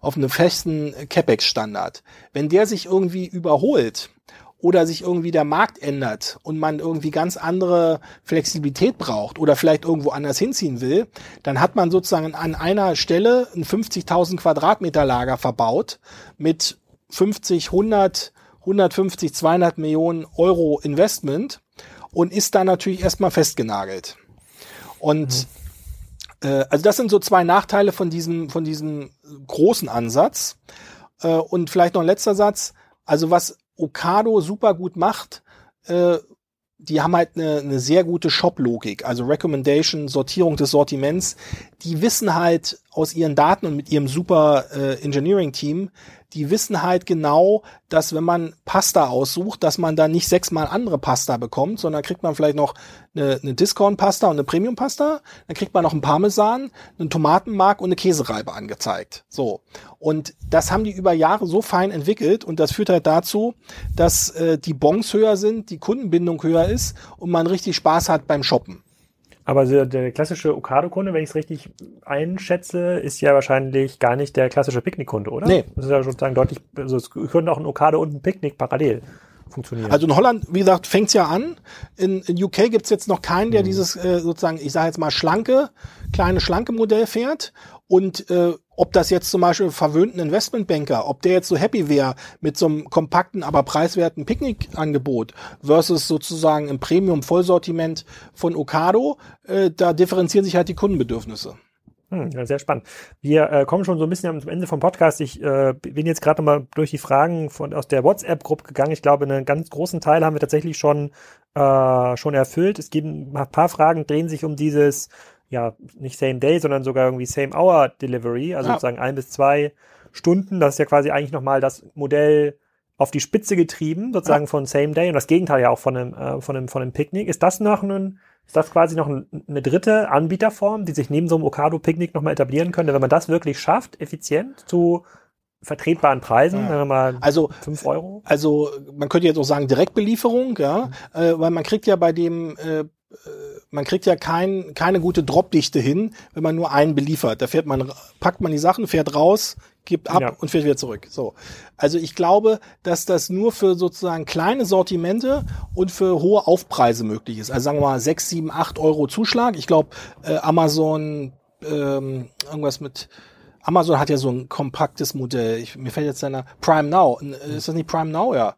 auf einen festen CapEx-Standard. Wenn der sich irgendwie überholt, oder sich irgendwie der Markt ändert und man irgendwie ganz andere Flexibilität braucht oder vielleicht irgendwo anders hinziehen will, dann hat man sozusagen an einer Stelle ein 50.000 Quadratmeter Lager verbaut mit 50, 100, 150, 200 Millionen Euro Investment und ist da natürlich erstmal festgenagelt. Und mhm. äh, also das sind so zwei Nachteile von diesem, von diesem großen Ansatz. Äh, und vielleicht noch ein letzter Satz. Also was Okado super gut macht, äh, die haben halt eine, eine sehr gute Shop-Logik, also Recommendation, Sortierung des Sortiments. Die wissen halt aus ihren Daten und mit ihrem super äh, Engineering-Team, die wissen halt genau, dass wenn man Pasta aussucht, dass man dann nicht sechsmal andere Pasta bekommt, sondern kriegt man vielleicht noch eine, eine Discount-Pasta und eine Premium-Pasta, dann kriegt man noch einen Parmesan, einen Tomatenmark und eine Käsereibe angezeigt. So. Und das haben die über Jahre so fein entwickelt und das führt halt dazu, dass äh, die Bons höher sind, die Kundenbindung höher ist und man richtig Spaß hat beim Shoppen. Aber der, der klassische Okado-Kunde, wenn ich es richtig einschätze, ist ja wahrscheinlich gar nicht der klassische Picknick-Kunde, oder? Nee. Das ist ja sozusagen deutlich, also es können auch ein Okado und ein Picknick parallel funktionieren. Also in Holland, wie gesagt, fängt's ja an. In, in UK gibt's jetzt noch keinen, der mhm. dieses äh, sozusagen, ich sage jetzt mal schlanke, kleine schlanke Modell fährt. Und äh, ob das jetzt zum Beispiel verwöhnten Investmentbanker, ob der jetzt so happy wäre mit so einem kompakten, aber preiswerten Picknickangebot versus sozusagen im Premium-Vollsortiment von Okado, äh, da differenzieren sich halt die Kundenbedürfnisse. Hm, ja, sehr spannend. Wir äh, kommen schon so ein bisschen am Ende vom Podcast. Ich äh, bin jetzt gerade mal durch die Fragen von aus der WhatsApp-Gruppe gegangen. Ich glaube, einen ganz großen Teil haben wir tatsächlich schon äh, schon erfüllt. Es gibt ein paar Fragen, drehen sich um dieses ja, nicht Same Day, sondern sogar irgendwie Same Hour Delivery, also ja. sozusagen ein bis zwei Stunden. Das ist ja quasi eigentlich nochmal das Modell auf die Spitze getrieben, sozusagen ja. von Same Day und das Gegenteil ja auch von einem, äh, von einem, von einem Picknick. Ist das noch ein Ist das quasi noch ein, eine dritte Anbieterform, die sich neben so einem Okado Picknick nochmal etablieren könnte, wenn man das wirklich schafft, effizient zu vertretbaren Preisen, ja. wenn mal also fünf Euro. Also man könnte jetzt auch sagen Direktbelieferung, ja, mhm. äh, weil man kriegt ja bei dem äh, man kriegt ja kein, keine gute Dropdichte hin, wenn man nur einen beliefert. Da fährt man, packt man die Sachen, fährt raus, gibt ab ja. und fährt wieder zurück. So. Also ich glaube, dass das nur für sozusagen kleine Sortimente und für hohe Aufpreise möglich ist. Also sagen wir mal sechs, sieben, acht Euro Zuschlag. Ich glaube, äh, Amazon, ähm, irgendwas mit Amazon hat ja so ein kompaktes Modell. Ich, mir fällt jetzt seiner Prime Now. Ist das nicht Prime Now? Ja.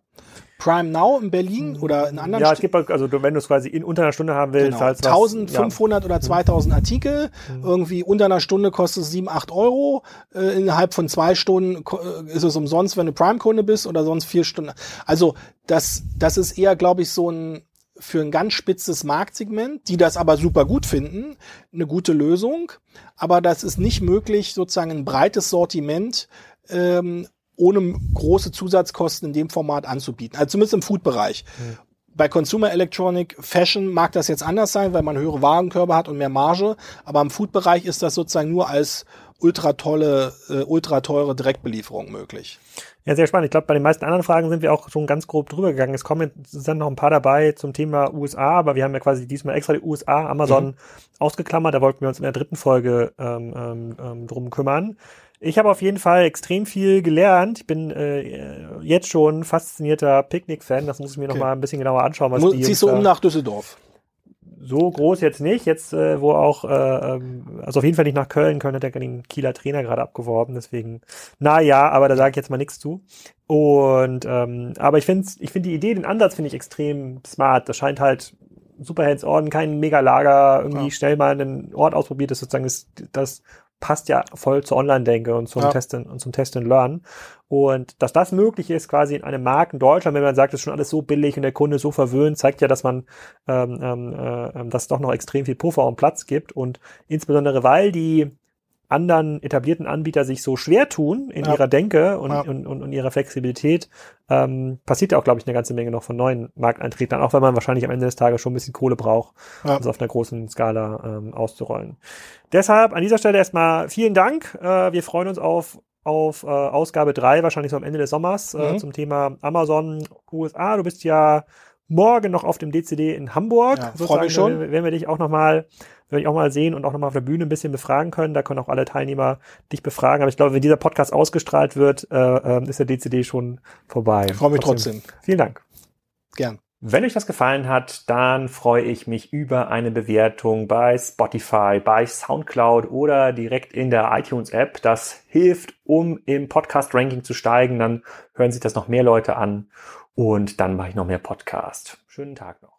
Prime Now in Berlin hm. oder in anderen Ja, es gibt also wenn du es quasi in unter einer Stunde haben willst, genau. halt 1500 ja. oder 2000 Artikel, mhm. irgendwie unter einer Stunde kostet es 7, 8 Euro, äh, innerhalb von zwei Stunden äh, ist es umsonst, wenn du Prime-Kunde bist oder sonst vier Stunden. Also das, das ist eher, glaube ich, so ein für ein ganz spitzes Marktsegment, die das aber super gut finden, eine gute Lösung. Aber das ist nicht möglich, sozusagen ein breites Sortiment ähm, ohne große Zusatzkosten in dem Format anzubieten. Also zumindest im Food-Bereich. Mhm. Bei Consumer Electronic Fashion mag das jetzt anders sein, weil man höhere Warenkörbe hat und mehr Marge. Aber im Food-Bereich ist das sozusagen nur als ultra tolle, äh, ultra teure Direktbelieferung möglich. Ja, sehr spannend. Ich glaube, bei den meisten anderen Fragen sind wir auch schon ganz grob drüber gegangen. Es kommen jetzt sind noch ein paar dabei zum Thema USA, aber wir haben ja quasi diesmal extra die USA, Amazon mhm. ausgeklammert. Da wollten wir uns in der dritten Folge ähm, ähm, ähm drum kümmern. Ich habe auf jeden Fall extrem viel gelernt. Ich bin äh, jetzt schon faszinierter Picknick-Fan. Das muss ich mir okay. noch mal ein bisschen genauer anschauen. Was Mo die ziehst du um nach Düsseldorf? So groß jetzt nicht. Jetzt, äh, wo auch, äh, ähm, also auf jeden Fall nicht nach Köln. Köln hat ja den Kieler Trainer gerade abgeworben. Deswegen, na ja, aber da sage ich jetzt mal nichts zu. Und ähm, aber ich finde ich finde die Idee, den Ansatz finde ich extrem smart. Das scheint halt super hands-on, kein Mega-Lager, irgendwie ja. schnell mal einen Ort ausprobiert, das sozusagen ist das passt ja voll zur Online-Denke und zum ja. Testen und zum Test and Learn. Und dass das möglich ist, quasi in einem Markt in Deutschland, wenn man sagt, es ist schon alles so billig und der Kunde so verwöhnt, zeigt ja, dass man, ähm, ähm, äh, dass es doch noch extrem viel Puffer und Platz gibt. Und insbesondere, weil die anderen etablierten Anbieter sich so schwer tun in ja. ihrer Denke und, ja. und, und, und, ihrer Flexibilität, ähm, passiert ja auch, glaube ich, eine ganze Menge noch von neuen Markteintretern, auch wenn man wahrscheinlich am Ende des Tages schon ein bisschen Kohle braucht, ja. um es auf einer großen Skala ähm, auszurollen. Deshalb an dieser Stelle erstmal vielen Dank. Äh, wir freuen uns auf auf äh, Ausgabe drei wahrscheinlich so am Ende des Sommers, äh, mhm. zum Thema Amazon USA. Du bist ja morgen noch auf dem DCD in Hamburg. Ja, freue mich schon. Wenn wir dich auch nochmal werde ich auch mal sehen und auch nochmal auf der Bühne ein bisschen befragen können. Da können auch alle Teilnehmer dich befragen. Aber ich glaube, wenn dieser Podcast ausgestrahlt wird, äh, äh, ist der DCD schon vorbei. Ich freue mich trotzdem. trotzdem. Vielen Dank. Gern. Wenn euch das gefallen hat, dann freue ich mich über eine Bewertung bei Spotify, bei SoundCloud oder direkt in der iTunes App. Das hilft, um im Podcast Ranking zu steigen. Dann hören sich das noch mehr Leute an und dann mache ich noch mehr Podcast. Schönen Tag noch.